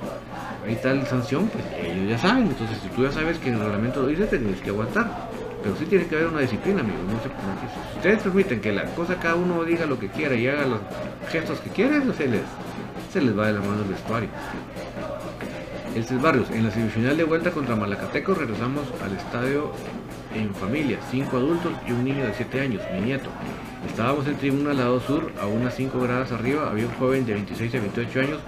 hay tal sanción, pues ellos ya saben. Entonces, si tú ya sabes que en el reglamento lo dice, tienes que aguantar pero sí tiene que haber una disciplina, amigos. Si ustedes permiten que la cosa cada uno diga lo que quiera y haga los gestos que quiera, se les, se les va de la mano el vestuario. El Barrios, en la semifinal de vuelta contra Malacateco regresamos al estadio en familia, cinco adultos y un niño de 7 años, mi nieto. Estábamos en tribuna al lado sur, a unas 5 gradas arriba, había un joven de 26 a 28 años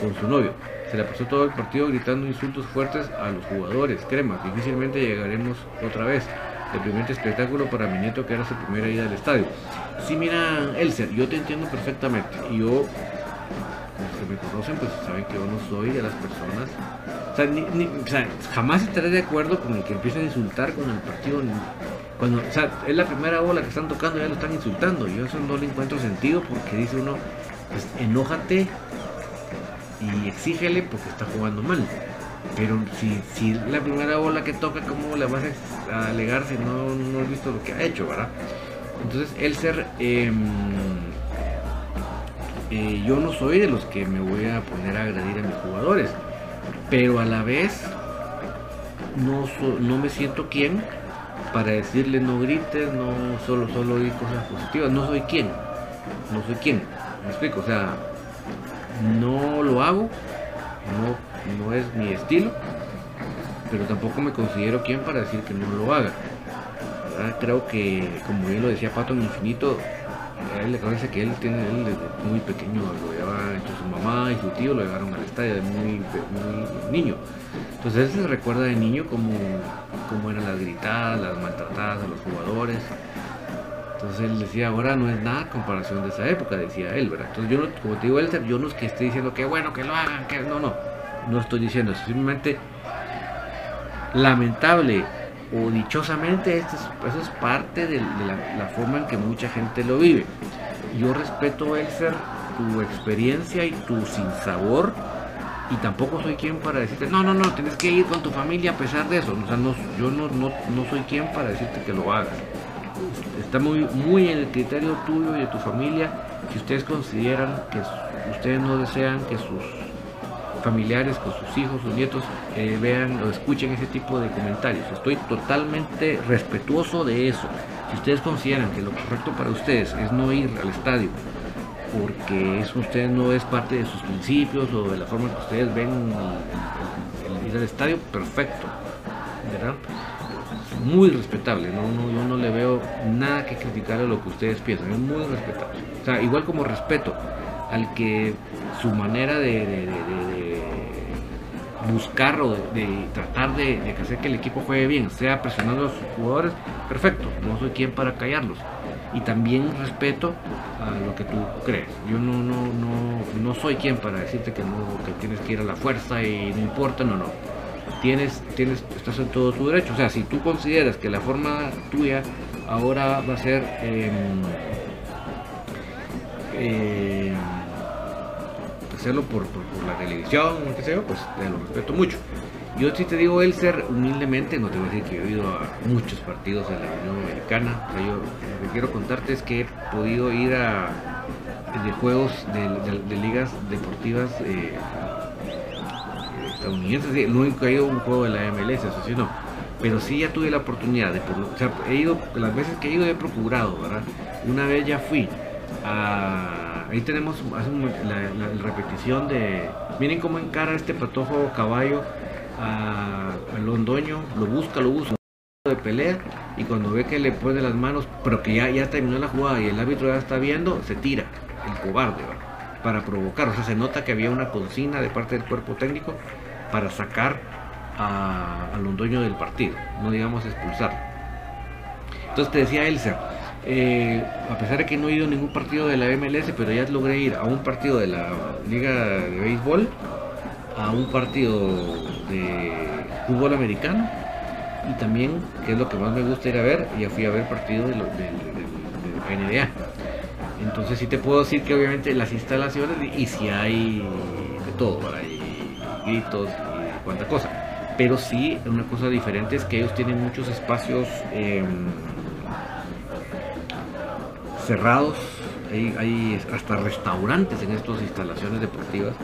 con su novio. Se le pasó todo el partido gritando insultos fuertes a los jugadores. Crema, difícilmente llegaremos otra vez el primer espectáculo para mi nieto que era su primera ida al estadio. Sí, mira, Elser, yo te entiendo perfectamente. Y yo, los que me conocen, pues saben que yo no soy de las personas. O sea, jamás estaré de acuerdo con el que empiecen a insultar con el partido. Cuando, o sea, es la primera bola que están tocando, ya lo están insultando. Yo eso no le encuentro sentido porque dice uno, pues enójate y exígele porque está jugando mal. Pero si, si la primera bola que toca, ¿cómo le vas a alegar si no, no has visto lo que ha hecho, verdad? Entonces, el ser. Em, eh, yo no soy de los que me voy a poner a agredir a mis jugadores, pero a la vez no, no me siento quien para decirle no grites, no solo solo di cosas positivas, no soy quien, no soy quien, me explico, o sea, no lo hago, no no es mi estilo, pero tampoco me considero quien para decir que no lo haga. Creo que, como bien lo decía Pato en Infinito, a él le parece que él tiene él desde muy pequeño lo llevaba hecho su mamá y su tío lo llevaron al estadio de muy, muy niño. Entonces él se recuerda de niño como, como eran las gritadas, las maltratadas a los jugadores. Entonces él decía, ahora no es nada comparación de esa época, decía él, ¿verdad? Entonces yo, no, como te digo, él, yo no es que esté diciendo que bueno que lo hagan, que no, no, no estoy diciendo simplemente lamentable o dichosamente esto es, eso es parte de, la, forma en que mucha gente lo vive. Yo respeto, Elser, tu experiencia y tu sinsabor y tampoco soy quien para decirte, no, no, no, tienes que ir con tu familia a pesar de eso. O sea, no, yo no, no, no soy quien para decirte que lo hagas. Está muy, muy en el criterio tuyo y de tu familia si ustedes consideran que ustedes no desean que sus familiares, con sus hijos, sus nietos, eh, vean o escuchen ese tipo de comentarios. Estoy totalmente respetuoso de eso. Si ustedes consideran que lo correcto para ustedes es no ir al estadio porque eso ustedes no es parte de sus principios o de la forma que ustedes ven ir al estadio, perfecto. ¿verdad? Muy respetable, ¿no? yo no le veo nada que criticar a lo que ustedes piensan, es muy respetable. O sea, igual como respeto al que su manera de, buscar o de, tratar de, hacer que el equipo juegue bien, sea presionando a sus jugadores, perfecto, no soy quien para callarlos. Y también respeto a lo que tú crees. Yo no, no, no, no soy quien para decirte que, no, que tienes que ir a la fuerza y no importa, no, no. Tienes, tienes, estás en todo tu derecho. O sea, si tú consideras que la forma tuya ahora va a ser em, eh, hacerlo por, la televisión o qué sé yo, pues te lo respeto mucho. Yo sí te digo, el ser humildemente, no te voy a decir que he ido a muchos partidos de la Unión Americana, pero yo lo que quiero contarte es que he podido ir a de juegos de, ligas deportivas eh, estadounidenses, no he ido a un juego de la MLS, eso sí no, pero sí ya tuve la oportunidad de, o sea, he ido, las veces que he ido he procurado, ¿verdad? Una vez ya fui a, ahí tenemos la, repetición de, miren cómo encara este patojo caballo al Londoño, lo busca, lo busca de pelea y cuando ve que le pone las manos, pero que ya, ya terminó la jugada y el árbitro ya está viendo, se tira, el cobarde, para provocar. O sea, se nota que había una consigna de parte del cuerpo técnico para sacar al Londoño del partido, no digamos expulsar. Entonces te decía Elsa, eh, a pesar de que no he ido a ningún partido de la MLS, pero ya logré ir a un partido de la Liga de Béisbol, a un partido de fútbol americano y también, que es lo que más me gusta ir a ver, ya fui a ver partido de, de, de, NBA. Entonces sí te puedo decir que obviamente las instalaciones y si hay de todo, hay gritos y cuánta cosa. Pero sí, una cosa diferente es que ellos tienen muchos espacios em, cerrados, hay, hasta restaurantes en estas instalaciones deportivas.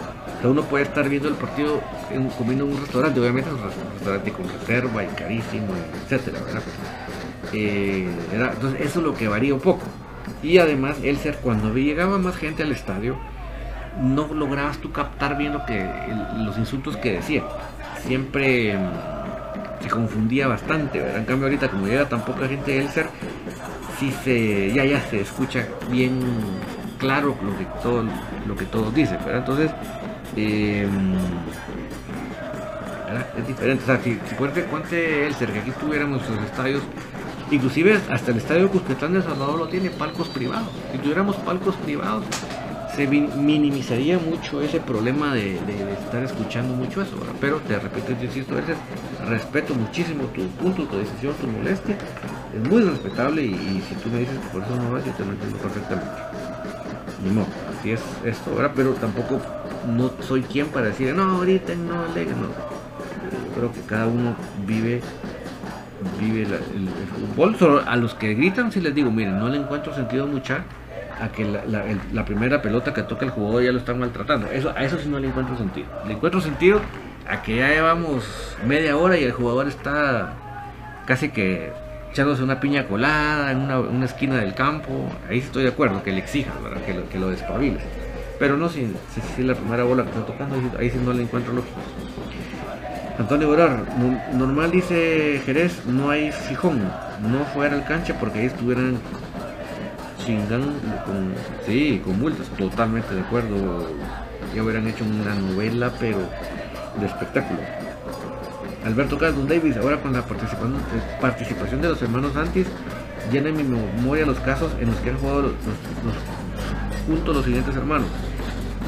O uno puede estar viendo el partido comiendo en un restaurante, obviamente un restaurante con reserva y carísimo, etcétera, eh, entonces eso es lo que varía un poco. Y además, el ser cuando llegaba más gente al estadio, no lograbas tú captar bien lo que los insultos que decía. Siempre mm, se confundía bastante, En cambio ahorita como llega tan poca gente el ser sí se, ya, ya se escucha bien claro lo que todo lo que todos dicen, Entonces, em, es diferente. O sea, si, si cuente, cuente el ser que aquí tuviéramos los estadios, inclusive hasta el estadio Cusquetán de Salvador lo tiene palcos privados. Si tuviéramos palcos privados, se minimizaría mucho ese problema de, estar escuchando mucho eso, pero te repito, yo insisto, veces respeto muchísimo tu punto, tu decisión, tu molestia, es muy respetable y, si tú me dices que por eso no vas, yo te lo entiendo perfectamente. Ni modo, así es esto, pero tampoco no soy quien para decir, no, ahorita no, alegre, no. Creo que cada uno vive vive el, fútbol. A los que gritan, si les digo, miren, no le encuentro sentido mucha a que la, primera pelota que toca el jugador ya lo están maltratando. Eso, a eso sí no le encuentro sentido. Le encuentro sentido a que ya llevamos media hora y el jugador está casi que echándose una piña colada en una, esquina del campo. Ahí estoy de acuerdo, que le exijas, Que lo, que lo despabiles. Pero no si, si, la primera bola que está tocando, ahí sí no le encuentro lógico. Antonio Borar, normal dice Jerez, no hay fijón, no fuera al cancha porque ahí estuvieran con, sí, con multas, totalmente de acuerdo. Ya hubieran hecho una novela, pero de espectáculo. Alberto Carlos Davis, ahora con la participación, de los hermanos Santis, llena en mi memoria los casos en los que han jugado los, juntos los siguientes hermanos.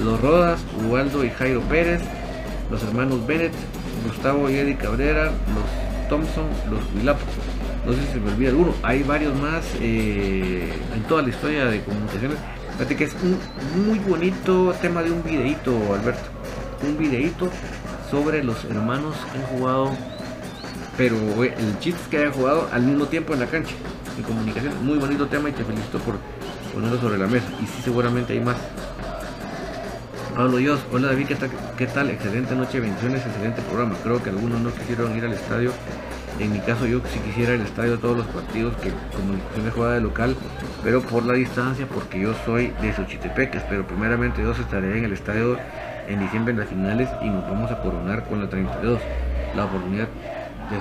Los Rodas, Ubaldo y Jairo Pérez, los hermanos Bennett, Gustavo y Eddie Cabrera, los Thompson, los Vilapos. No sé si se me olvida alguno. Hay varios más eh, en toda la historia de comunicaciones. Fíjate que es un muy bonito tema de un videíto, Alberto. Un videíto sobre los hermanos que han jugado, pero el chiste que hayan jugado al mismo tiempo en la cancha, en comunicación. Muy bonito tema y te felicito por ponerlo sobre la mesa. Y sí, seguramente hay más. Pablo Dios, hola David, ¿qué tal? ¿qué tal? Excelente noche, bendiciones, excelente programa. Creo que algunos no quisieron ir al estadio. En mi caso yo sí quisiera el estadio todos los partidos que comunicación de jugada de local, pero por la distancia, porque yo soy de Xochitepeques, pero primeramente Dios estaré en el estadio en diciembre en las finales y nos vamos a coronar con la 32. La oportunidad de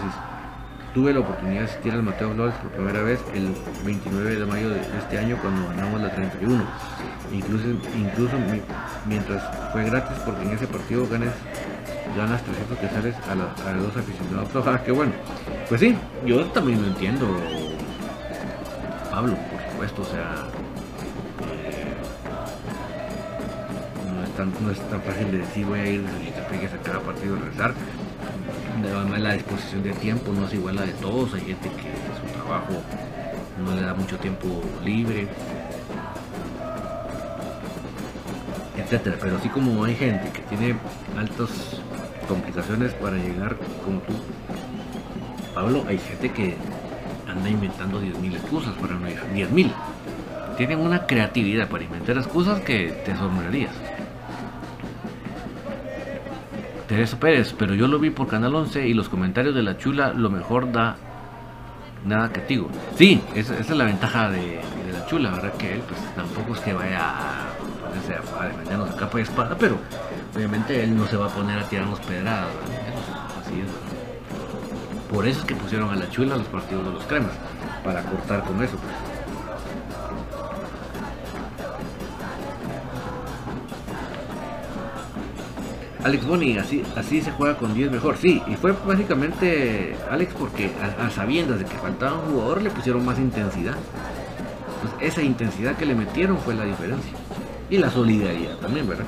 tuve la oportunidad de asistir al Mateo Flores por primera vez el 29 de mayo de este año cuando ganamos la 31. Incluso, incluso mientras fue gratis porque en ese partido ganas, ganas 300 que sales a, los dos aficionados. (laughs) Ojalá que bueno. Pues sí, yo también lo entiendo. Pablo, por supuesto, o sea, no es tan fácil de decir voy a ir a cada partido a rezar. Además la disposición de tiempo no es igual a la de todos, hay gente que su trabajo no le da mucho tiempo libre, etcétera. Pero así como hay gente que tiene altas complicaciones para llegar como tú, Pablo, hay gente que anda inventando 10.000 excusas para no llegar. 10.000. Tienen una creatividad para inventar excusas que te asombrarías. Teresa Pérez, pero yo lo vi por Canal 11 y los comentarios de la chula lo mejor da nada digo. Sí, esa, es la ventaja de, la chula, ¿verdad? Que él pues tampoco es que vaya a ponerse a, defendernos a capa y espada, pero obviamente él no se va a poner a tirarnos pedradas, Así es. Por eso es que pusieron a la chula los partidos de los cremas, para cortar con eso. Pues. Alex Boni, así, así se juega con 10 mejor. Sí, y fue básicamente Alex porque a, sabiendas de que faltaba un jugador le pusieron más intensidad. Pues esa intensidad que le metieron fue la diferencia. Y la solidaridad también, ¿verdad?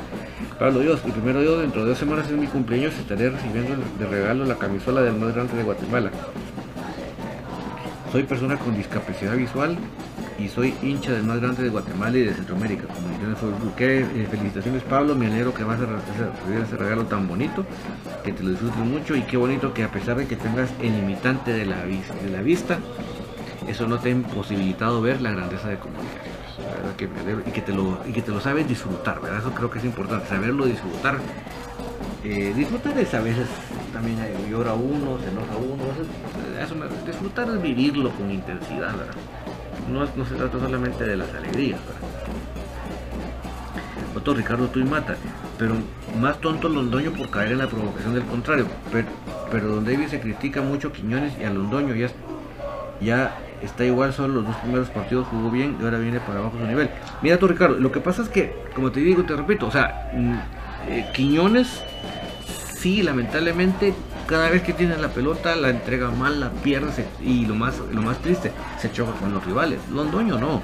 Pablo Dios, y primero Dios, dentro de dos semanas es mi cumpleaños, estaré recibiendo de regalo la camisola del más grande de Guatemala. Soy persona con discapacidad visual y soy hincha del más grande de Guatemala y de Centroamérica. Como ¿Qué, eh, felicitaciones Pablo, me alegro que vas a recibir ese regalo tan bonito, que te lo disfrutes mucho y qué bonito que a pesar de que tengas el limitante de la, de la vista, eso no te ha imposibilitado ver la grandeza de comunicaciones. y, que te lo, y que te lo sabes disfrutar, ¿verdad? Eso creo que es importante, saberlo disfrutar. Eh, disfrutar es a veces también llora uno, se enoja uno, eso, disfrutar es vivirlo con intensidad, ¿verdad? no, se trata solamente de las alegrías. Otro Ricardo y Mata, pero más tonto Londoño por caer en la provocación del contrario. Pero, pero se critica mucho Quiñones y a Londoño ya, ya está igual, solo los dos primeros partidos jugó bien y ahora viene para abajo su nivel. Mira tú Ricardo, lo que pasa es que, como te digo, te repito, o sea, mm, eh, Quiñones sí, lamentablemente cada vez que tiene la pelota la entrega mal, la pierde y lo más, lo más triste, se choca con los rivales. Londoño no.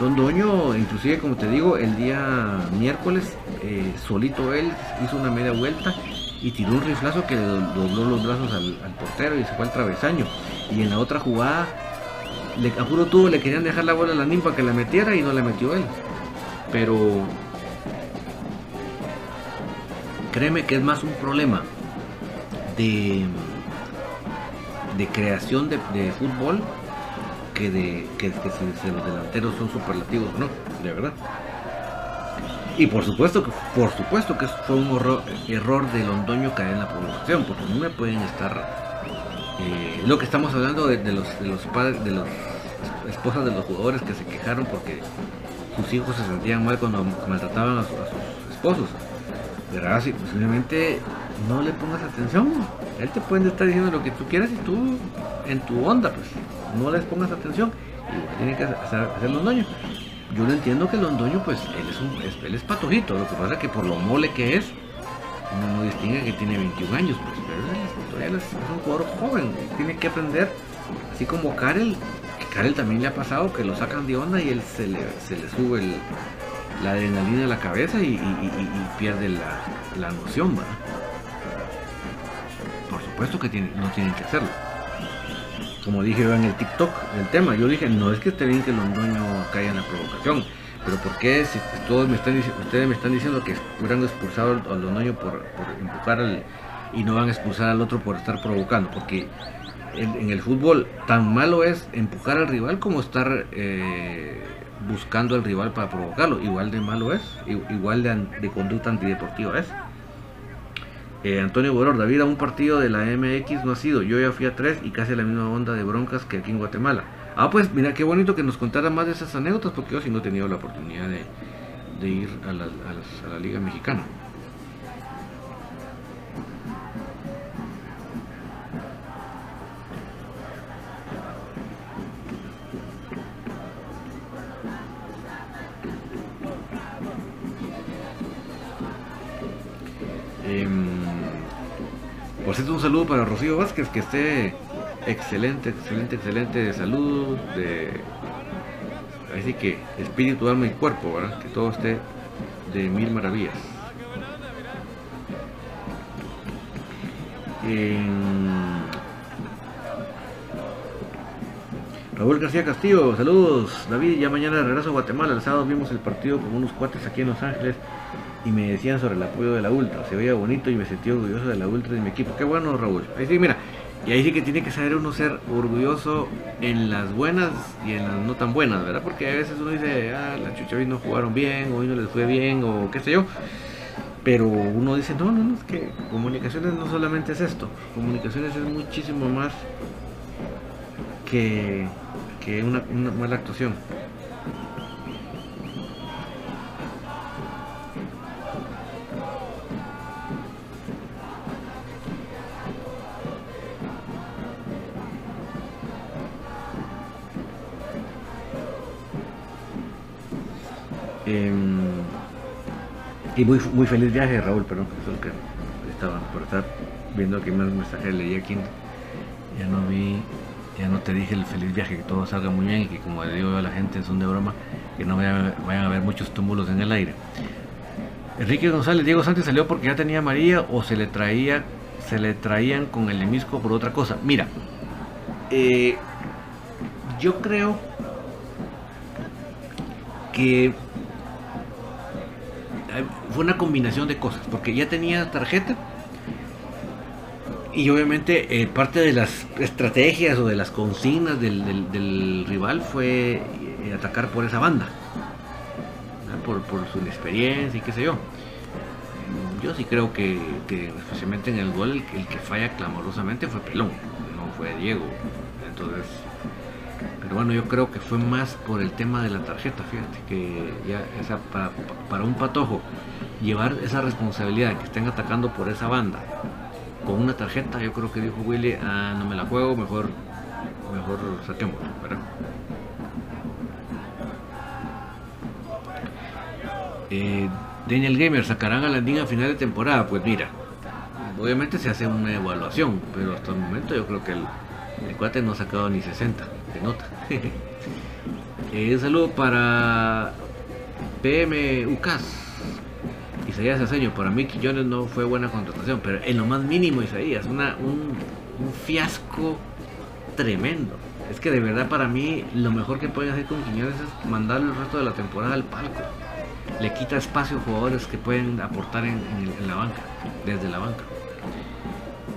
Londoño, inclusive como te digo, el día miércoles, eh, solito él hizo una media vuelta y tiró un riflazo que le dobló los brazos al, portero y se fue al travesaño. Y en la otra jugada, le, a puro tubo le querían dejar la bola a la ninfa que la metiera y no la metió él. Pero créeme que es más un problema de, de creación de, fútbol que de que, si, los delanteros son superlativos no, de verdad. Y por supuesto que por supuesto que fue un error, de Londoño caer en la provocación, porque no me pueden estar eh, lo que estamos hablando de, los de los padres de los esposas de los jugadores que se quejaron porque sus hijos se sentían mal cuando maltrataban a, sus esposos. ¿Verdad? Sí, posiblemente no le pongas atención. Él te puede estar diciendo lo que tú quieras y tú en tu onda, pues no les pongas atención. Y tiene que hacer, hacer Londoño. Yo lo entiendo que Londoño, pues él es, un, es patojito. Lo que pasa es que por lo mole que es, no distingue que tiene 21 años, pues, todavía es, un jugador joven. Tiene que aprender, así como Karel, que Karel también le ha pasado que lo sacan de onda y él se le, se le sube la adrenalina a la cabeza y, pierde la, noción, ¿verdad? Por supuesto que no tienen que hacerlo. Como dije en el TikTok, el tema, yo dije, no es que esté bien que Londoño caiga en la provocación, pero ¿por qué si todos me están, ustedes me están diciendo que hubieran expulsado al Londoño por, por empujar al, y no van a expulsar al otro por estar provocando? Porque en, el fútbol tan malo es empujar al rival como estar eh, buscando al rival para provocarlo. Igual de malo es, igual de, conducta antideportiva es. Eh, Antonio Boror, David, a un partido de la MX no ha sido. Yo ya fui a tres y casi la misma onda de broncas que aquí en Guatemala. Ah, pues mira, qué bonito que nos contara más de esas anécdotas porque yo sí no he tenido la oportunidad de, ir a la Liga Mexicana. Por cierto, un saludo para Rocío Vázquez, que esté excelente, excelente, excelente de salud, de así que espíritu, alma y cuerpo, ¿verdad? Que todo esté de mil maravillas. Raúl García Castillo, saludos. David, ya mañana regreso a Guatemala. El sábado vimos el partido con unos cuates aquí en Los Ángeles y me decían sobre el apoyo de la Ultra. Se veía bonito y me sentí orgulloso de la Ultra de mi equipo. Qué bueno, Raúl. Ahí sí, mira. Y ahí sí que tiene que saber uno ser orgulloso en las buenas y en las no tan buenas, ¿verdad? Porque a veces uno dice, ah, las chucha no jugaron bien, hoy no les fue bien, o qué sé yo. Pero uno dice, no, no, no, es que comunicaciones no solamente es esto. Comunicaciones es muchísimo más que, que una, una mala actuación. Em, y muy, muy feliz viaje, Raúl, perdón, que estaba por estar viendo que más mensajes leí aquí. Ya no vi, ya no te dije el feliz viaje, que todo salga muy bien y que como le digo a la gente, son de broma, que no vayan, a haber muchos túmulos en el aire. Enrique González, Diego Sánchez salió porque ya tenía María o se le traía, se le traían con el emisco por otra cosa. Mira, eh, yo creo que fue una combinación de cosas, porque ya tenía tarjeta y obviamente eh, parte de las estrategias o de las consignas del, rival fue eh, atacar por esa banda, por, su inexperiencia y qué sé yo. Yo sí creo que, especialmente en el gol el, que falla clamorosamente fue Pelón, no fue Diego. Entonces pero bueno, yo creo que fue más por el tema de la tarjeta, fíjate, que ya esa, para, un patojo llevar esa responsabilidad que estén atacando por esa banda con una tarjeta, yo creo que dijo Willy, ah, no me la juego, mejor, mejor saquemos, ¿verdad? Eh, Daniel Gamer, ¿sacarán a la a final de temporada? Pues mira, obviamente se hace una evaluación, pero hasta el momento yo creo que el, el cuate no ha sacado ni 60 de nota. (laughs) eh, un saludo para PM UCAS. Isaías Aceño, para mí Quillones no fue buena contratación, pero en lo más mínimo Isaías, una, un, un fiasco tremendo. Es que de verdad para mí lo mejor que pueden hacer con Quiñones es mandarle el resto de la temporada al palco. Le quita espacio a jugadores que pueden aportar en la banca, desde la banca.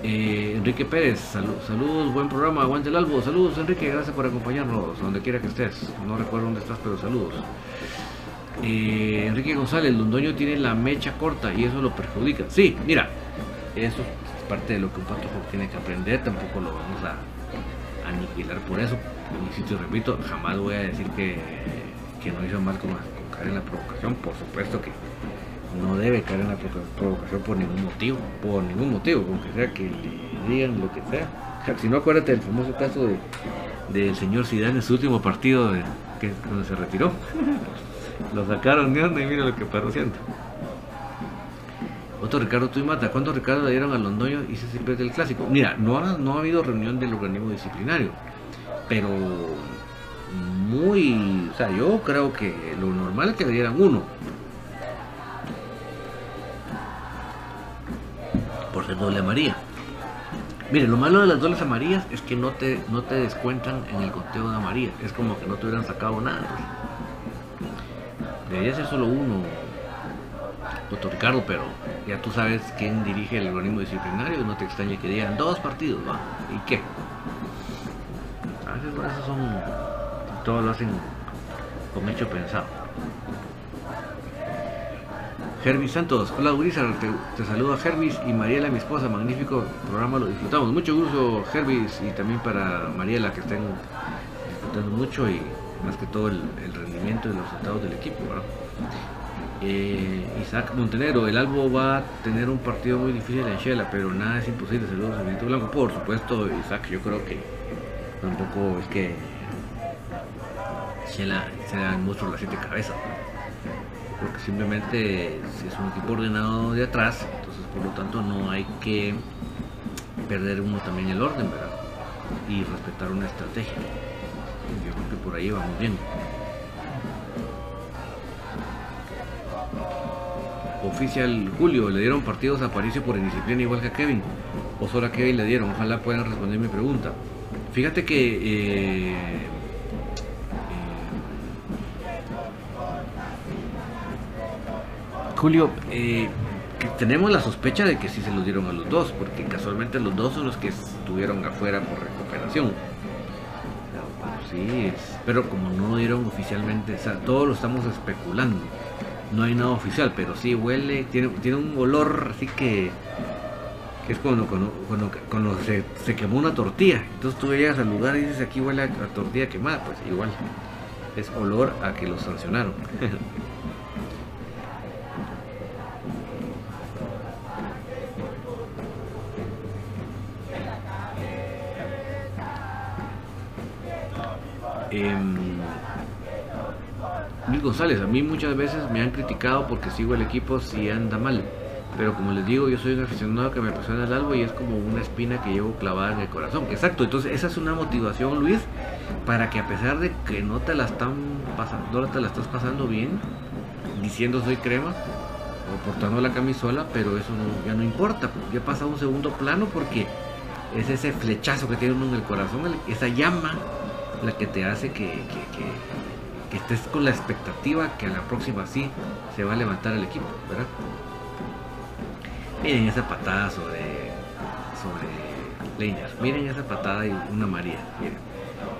Eh, Enrique Pérez, saludos, buen programa, aguante el albo, saludos Enrique, gracias por acompañarnos, donde quiera que estés, no recuerdo dónde estás, pero saludos. Eh, Enrique González, Londoño tiene la mecha corta y eso lo perjudica. Sí, mira, eso es parte de lo que un pato tiene que aprender, tampoco lo vamos a aniquilar por eso. Insisto repito, jamás voy a decir que, no hizo mal con, con caer en la provocación, por supuesto que no debe caer en la provocación por ningún motivo, por ningún motivo, aunque sea que le digan lo que sea. (laughs) Si no, acuérdate del famoso caso de del señor Zidane en su último partido de, que, donde se retiró. Lo sacaron de onda y mira lo que pasó haciendo. Otro Ricardo Tuimata, ¿cuántos Ricardo le dieron a Londoño y se pierde el clásico? Mira, no ha, no ha habido reunión del organismo disciplinario, pero muy, o sea, yo creo que lo normal es que le dieran uno. Por ser doble amarilla. Mire, lo malo de las dobles amarillas es que no te, no te descuentan en el conteo de amarillas. Es como que no te hubieran sacado nada. Debería ser solo uno, doctor Ricardo, pero ya tú sabes quién dirige el organismo disciplinario no te extraña que digan dos partidos, ¿va? ¿Y qué? A veces eso son. Todos lo hacen con hecho pensado. Hervis Santos, hola Urizar, te, te saluda Hervis y Mariela, mi esposa, magnífico programa, lo disfrutamos. Mucho gusto Hervis y también para Mariela que estén disfrutando mucho y más que todo el, rendimiento y los resultados del equipo. Eh, Isaac Montenegro, el Albo va a tener un partido muy difícil en Shela, pero nada es imposible, saludos a Benito Blanco. Por supuesto, Isaac, yo creo que tampoco es que Shela sea el monstruo de las siete cabezas porque simplemente es un equipo ordenado de atrás, entonces por lo tanto no hay que perder uno también el orden, ¿verdad? Y respetar una estrategia. Yo creo que por ahí vamos bien. Oficial Julio, le dieron partidos a Paricio por indisciplina igual que a Kevin. O solo a Kevin le dieron, ojalá puedan responder mi pregunta. Fíjate que eh, Julio, eh, tenemos la sospecha de que sí se los dieron a los dos, porque casualmente los dos son los que estuvieron afuera por recuperación. sí, pero como no dieron oficialmente, o sea, todos lo estamos especulando. No hay nada oficial, pero sí huele, tiene, tiene un olor así que, que es cuando, cuando, se, se, quemó una tortilla. Entonces tú llegas al lugar y dices aquí huele a, a tortilla quemada, pues igual es olor a que los sancionaron. (laughs) Eh, Luis González, a mí muchas veces me han criticado porque sigo el equipo si anda mal. Pero como les digo, yo soy un aficionado que me apasiona el algo y es como una espina que llevo clavada en el corazón. Exacto, entonces esa es una motivación, Luis, para que a pesar de que no te la están pasando, no te la estás pasando bien, diciendo soy crema, o portando la camisola, pero eso ya no importa, ya pasa a un segundo plano porque es ese flechazo que tiene uno en el corazón, esa llama la que te hace que, estés con la expectativa que a la próxima sí se va a levantar el equipo, ¿verdad? Miren esa patada sobre, sobre Leiner, miren esa patada y una María,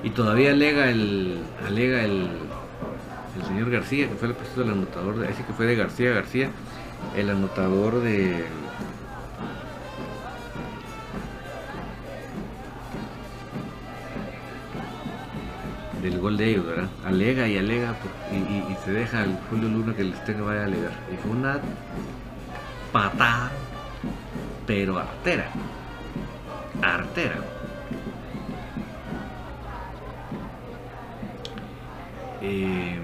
Y todavía alega el, alega el, el señor García, que fue el puesto del anotador, de, ese que fue de García García, el anotador de el gol de ellos, ¿verdad? Alega y alega y, se deja al Julio Luna que les tenga vaya a alegar. Y fue una patada, pero artera. Artera. Eh,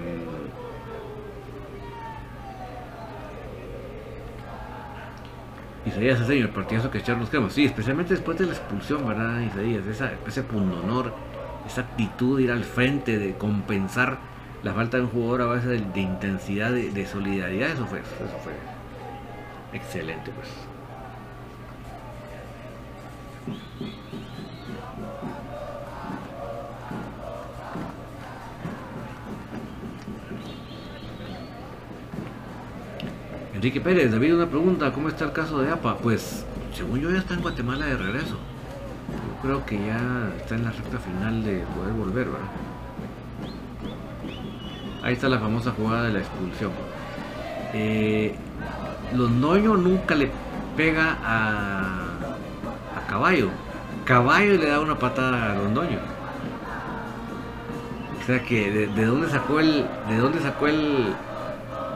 Isaías ese el partidazo que echar los cremas. Sí, especialmente después de la expulsión, ¿verdad, Isaías? Esa, ese pundonor esa actitud de ir al frente, de compensar la falta de un jugador a base de, intensidad, de, solidaridad, eso fue, eso fue excelente pues. Enrique Pérez, David, una pregunta, ¿cómo está el caso de APA? Pues, según yo ya está en Guatemala de regreso creo que ya está en la recta final de poder volver, ¿verdad? Ahí está la famosa jugada de la expulsión. Eh, Londoño nunca le pega a, a Caballo. Caballo le da una patada a Londoño. O sea que de, dónde sacó el. de dónde sacó el,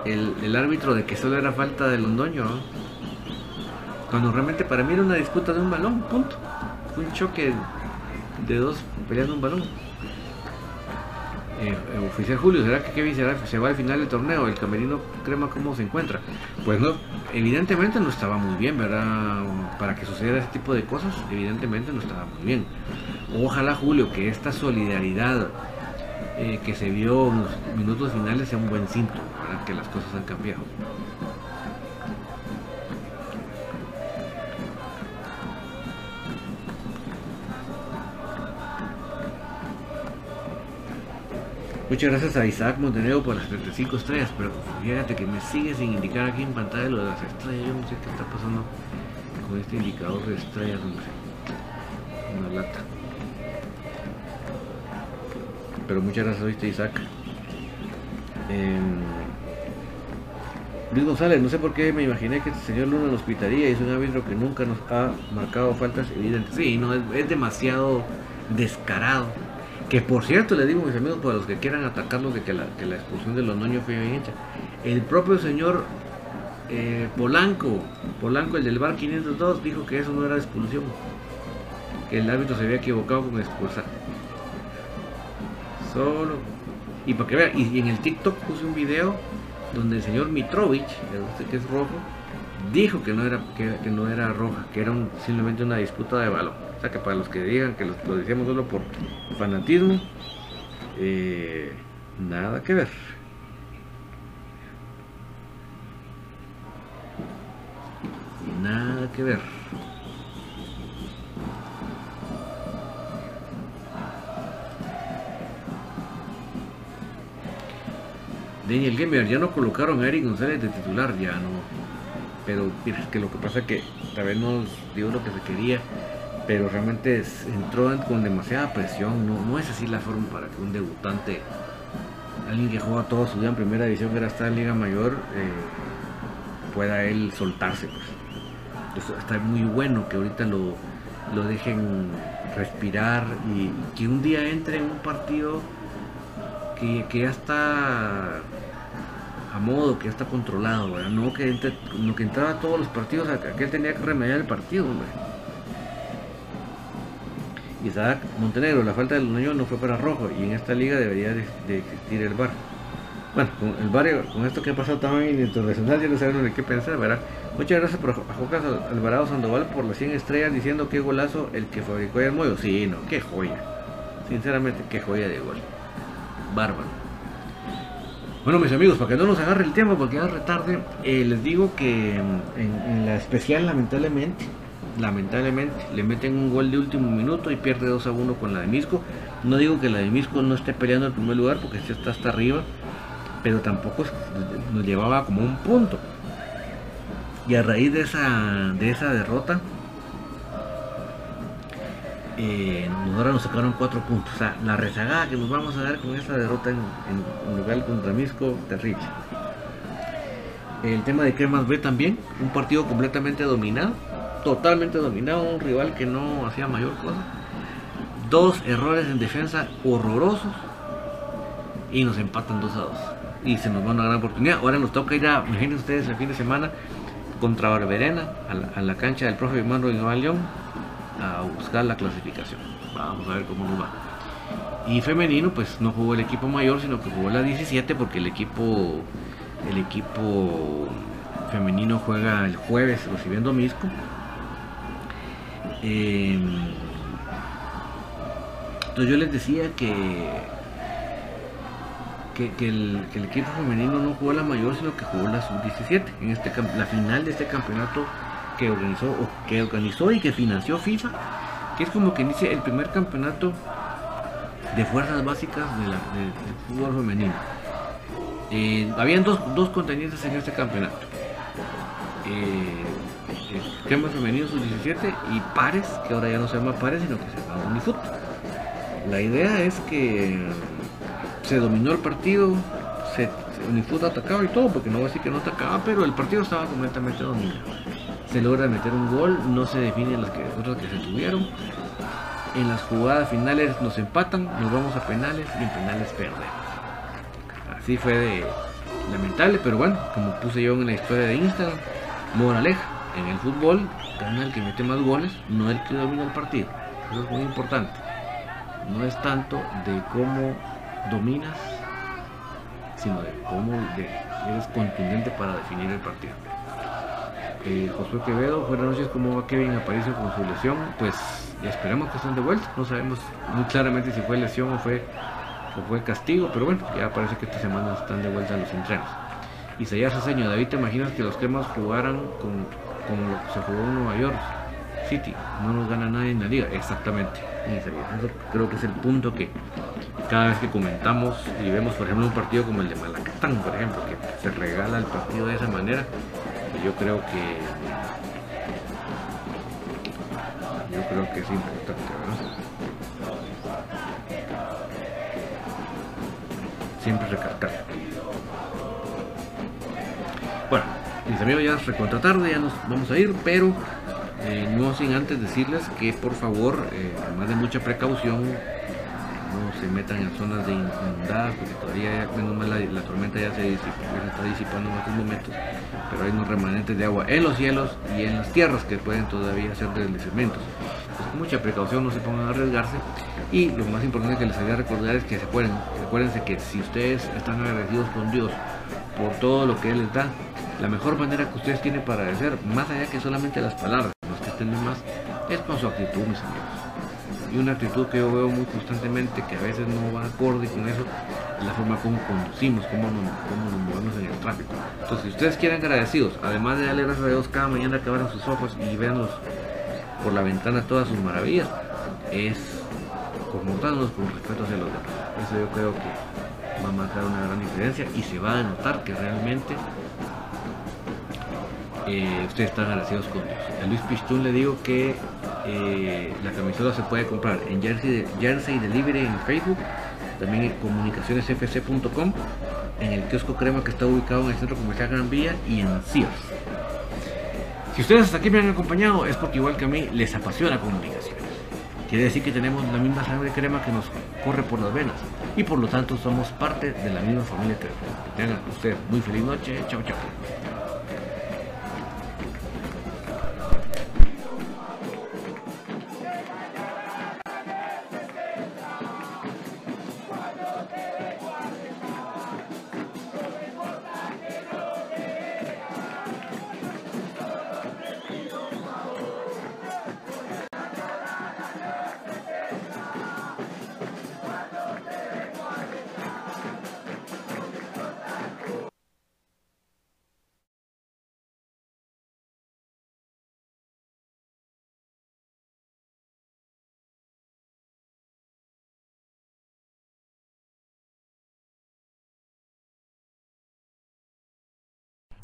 el, árbitro de que solo era falta de Londoño. Cuando realmente para mí era una disputa de un balón, punto un choque de dos peleando un balón. Eh, eh, oficial Julio, ¿será que Kevin se va al final del torneo? ¿El camerino crema cómo se encuentra? Pues no, evidentemente no estaba muy bien, ¿verdad? Para que sucediera ese tipo de cosas, evidentemente no estaba muy bien. Ojalá Julio, que esta solidaridad eh, que se vio en los minutos finales sea un buen síntoma, para que las cosas han cambiado. Muchas gracias a Isaac Montenegro por las 35 estrellas, pero fíjate que me sigue sin indicar aquí en pantalla lo de las estrellas. Yo no sé qué está pasando con este indicador de estrellas, Una lata. Pero muchas gracias, oíste Isaac. Em, Luis González, no sé por qué me imaginé que este señor Luna nos pitaría y es un árbitro que nunca nos ha marcado faltas evidentes. Sí, no, es demasiado descarado que por cierto, le digo a mis amigos, para los que quieran atacarlo, de que la, expulsión de Londoño fue bien hecha. El propio señor eh, Polanco, Polanco, el del bar 502, dijo que eso no era expulsión. Que el árbitro se había equivocado con expulsar. Solo. Y para que vean, y en el TikTok puse un video donde el señor Mitrovich, que es rojo, dijo que no era, que, no era roja, que era simplemente una disputa de balón. O sea que para los que digan que lo decíamos solo por fanatismo, eh, nada que ver. Nada que ver. Daniel Gamer, ya no colocaron a Eric González de titular, ya no. Pero que lo que pasa es que tal vez no dio lo que se quería pero realmente entró con demasiada presión, no, es así la forma para que un debutante, alguien que juega toda su vida en primera división, que era estar en Liga Mayor, eh, pueda él soltarse. Pues. Eso está muy bueno que ahorita lo, dejen respirar y que un día entre en un partido que, ya está a modo, que ya está controlado, no que, entre, no que entraba a todos los partidos, que él tenía que remediar el partido. Isaac Montenegro, la falta del Nuño no fue para rojo y en esta liga debería de, existir el bar. Bueno, con el barrio, con esto que ha pasado también en internacional, ya no saben de qué pensar, ¿verdad? Muchas gracias por, a Jocas Alvarado Sandoval por las 100 estrellas diciendo qué golazo el que fabricó el Moyo. Sí, no, qué joya. Sinceramente, qué joya de gol. Bárbaro. Bueno, mis amigos, para que no nos agarre el tiempo, porque ya retarde, eh, les digo que en la especial, lamentablemente, lamentablemente le meten un gol de último minuto y pierde 2 a 1 con la de Misco. No digo que la de Misco no esté peleando el primer lugar porque sí está hasta arriba, pero tampoco nos llevaba como un punto. Y a raíz de esa, de esa derrota, eh, ahora nos sacaron 4 puntos. O sea, la rezagada que nos vamos a dar con esa derrota en, en, lugar contra Misco, terrible. El tema de Cremas B también, un partido completamente dominado totalmente dominado, un rival que no hacía mayor cosa. Dos errores en defensa horrorosos y nos empatan 2 a 2. Y se nos va una gran oportunidad. Ahora nos toca ir a, imagínense ustedes, el fin de semana contra Barberena, a la, cancha del profe Manuel León, a buscar la clasificación. Vamos a ver cómo nos va. Y femenino, pues no jugó el equipo mayor, sino que jugó la 17 porque el equipo, el equipo femenino juega el jueves recibiendo Misco Em, entonces yo les decía que, que, el, equipo femenino no jugó la mayor, sino que jugó la sub-17, en este, la final de este campeonato que organizó, que organizó y que financió FIFA, que es como que dice el primer campeonato de fuerzas básicas de del fútbol femenino. Eh, habían dos, dos contendientes en este campeonato. Eh, Crema Femenino Sub-17 y Pares, que ahora ya no se llama Pares, sino que se llama Unifut. La idea es que se dominó el partido, se, Unifut atacaba y todo, porque no voy a decir que no atacaba, pero el partido estaba completamente dominado. Se logra meter un gol, no se definen las que, otras que se tuvieron. En las jugadas finales nos empatan, nos vamos a penales y en penales perdemos. Así fue de lamentable, pero bueno, como puse yo en la historia de Instagram, moraleja en el fútbol gana el que mete más goles, no el que domina el partido. Eso es muy importante. No es tanto de cómo dominas, sino de cómo eres contundente para definir el partido. Eh, Josué Quevedo, buenas noches, ¿cómo va Kevin Aparicio con su lesión? Pues esperemos que estén de vuelta, no sabemos muy claramente si fue lesión o fue o fue castigo, pero bueno, ya parece que esta semana están de vuelta los entrenos. Isaías Aseño, David, ¿te imaginas que los temas jugaran con, con lo que se jugó en Nueva York? City, no nos gana nadie en la liga, exactamente. Eso creo que es el punto que cada vez que comentamos y vemos, por ejemplo, un partido como el de Malacatán, por ejemplo, que se regala el partido de esa manera, pues yo creo que yo creo que es importante, ¿verdad? Siempre recalcar. Bueno, mis amigos ya es recontra tarde, ya nos vamos a ir, pero eh, no sin antes decirles que por favor, eh, además de mucha precaución, no se metan en zonas de inundadas, porque todavía, menos mal, la, tormenta ya se, está disipando en estos momentos, pero hay unos remanentes de agua en los cielos y en las tierras que pueden todavía ser deslizamientos. Pues mucha precaución, no se pongan a arriesgarse. Y lo más importante que les quería recordar es que se pueden, recuérdense que si ustedes están agradecidos con Dios por todo lo que Él les da, la mejor manera que ustedes tienen para agradecer, más allá que solamente las palabras, los que estén más, es con su actitud, mis amigos y una actitud que yo veo muy constantemente que a veces no va acorde con eso es la forma como conducimos, cómo nos, movemos en el tráfico. Entonces, si ustedes quieren agradecidos, además de darle gracias a Dios cada mañana que abran sus ojos y vean por la ventana todas sus maravillas, es comportándonos con respeto hacia los demás. Eso yo creo que va a marcar una gran diferencia y se va a notar que realmente eh, ustedes están agradecidos con Dios. A Luis Pistún le digo que eh, la camisola se puede comprar en Jersey, Jersey Delivery en Facebook, también en comunicacionesfc.com, en el kiosco crema que está ubicado en el centro comercial Gran Vía y en Sears. Si ustedes hasta aquí me han acompañado es porque igual que a mí les apasiona comunicación. Quiere decir que tenemos la misma sangre crema que nos corre por las venas y por lo tanto somos parte de la misma familia. Que tengan ustedes muy feliz noche. Chao, chao.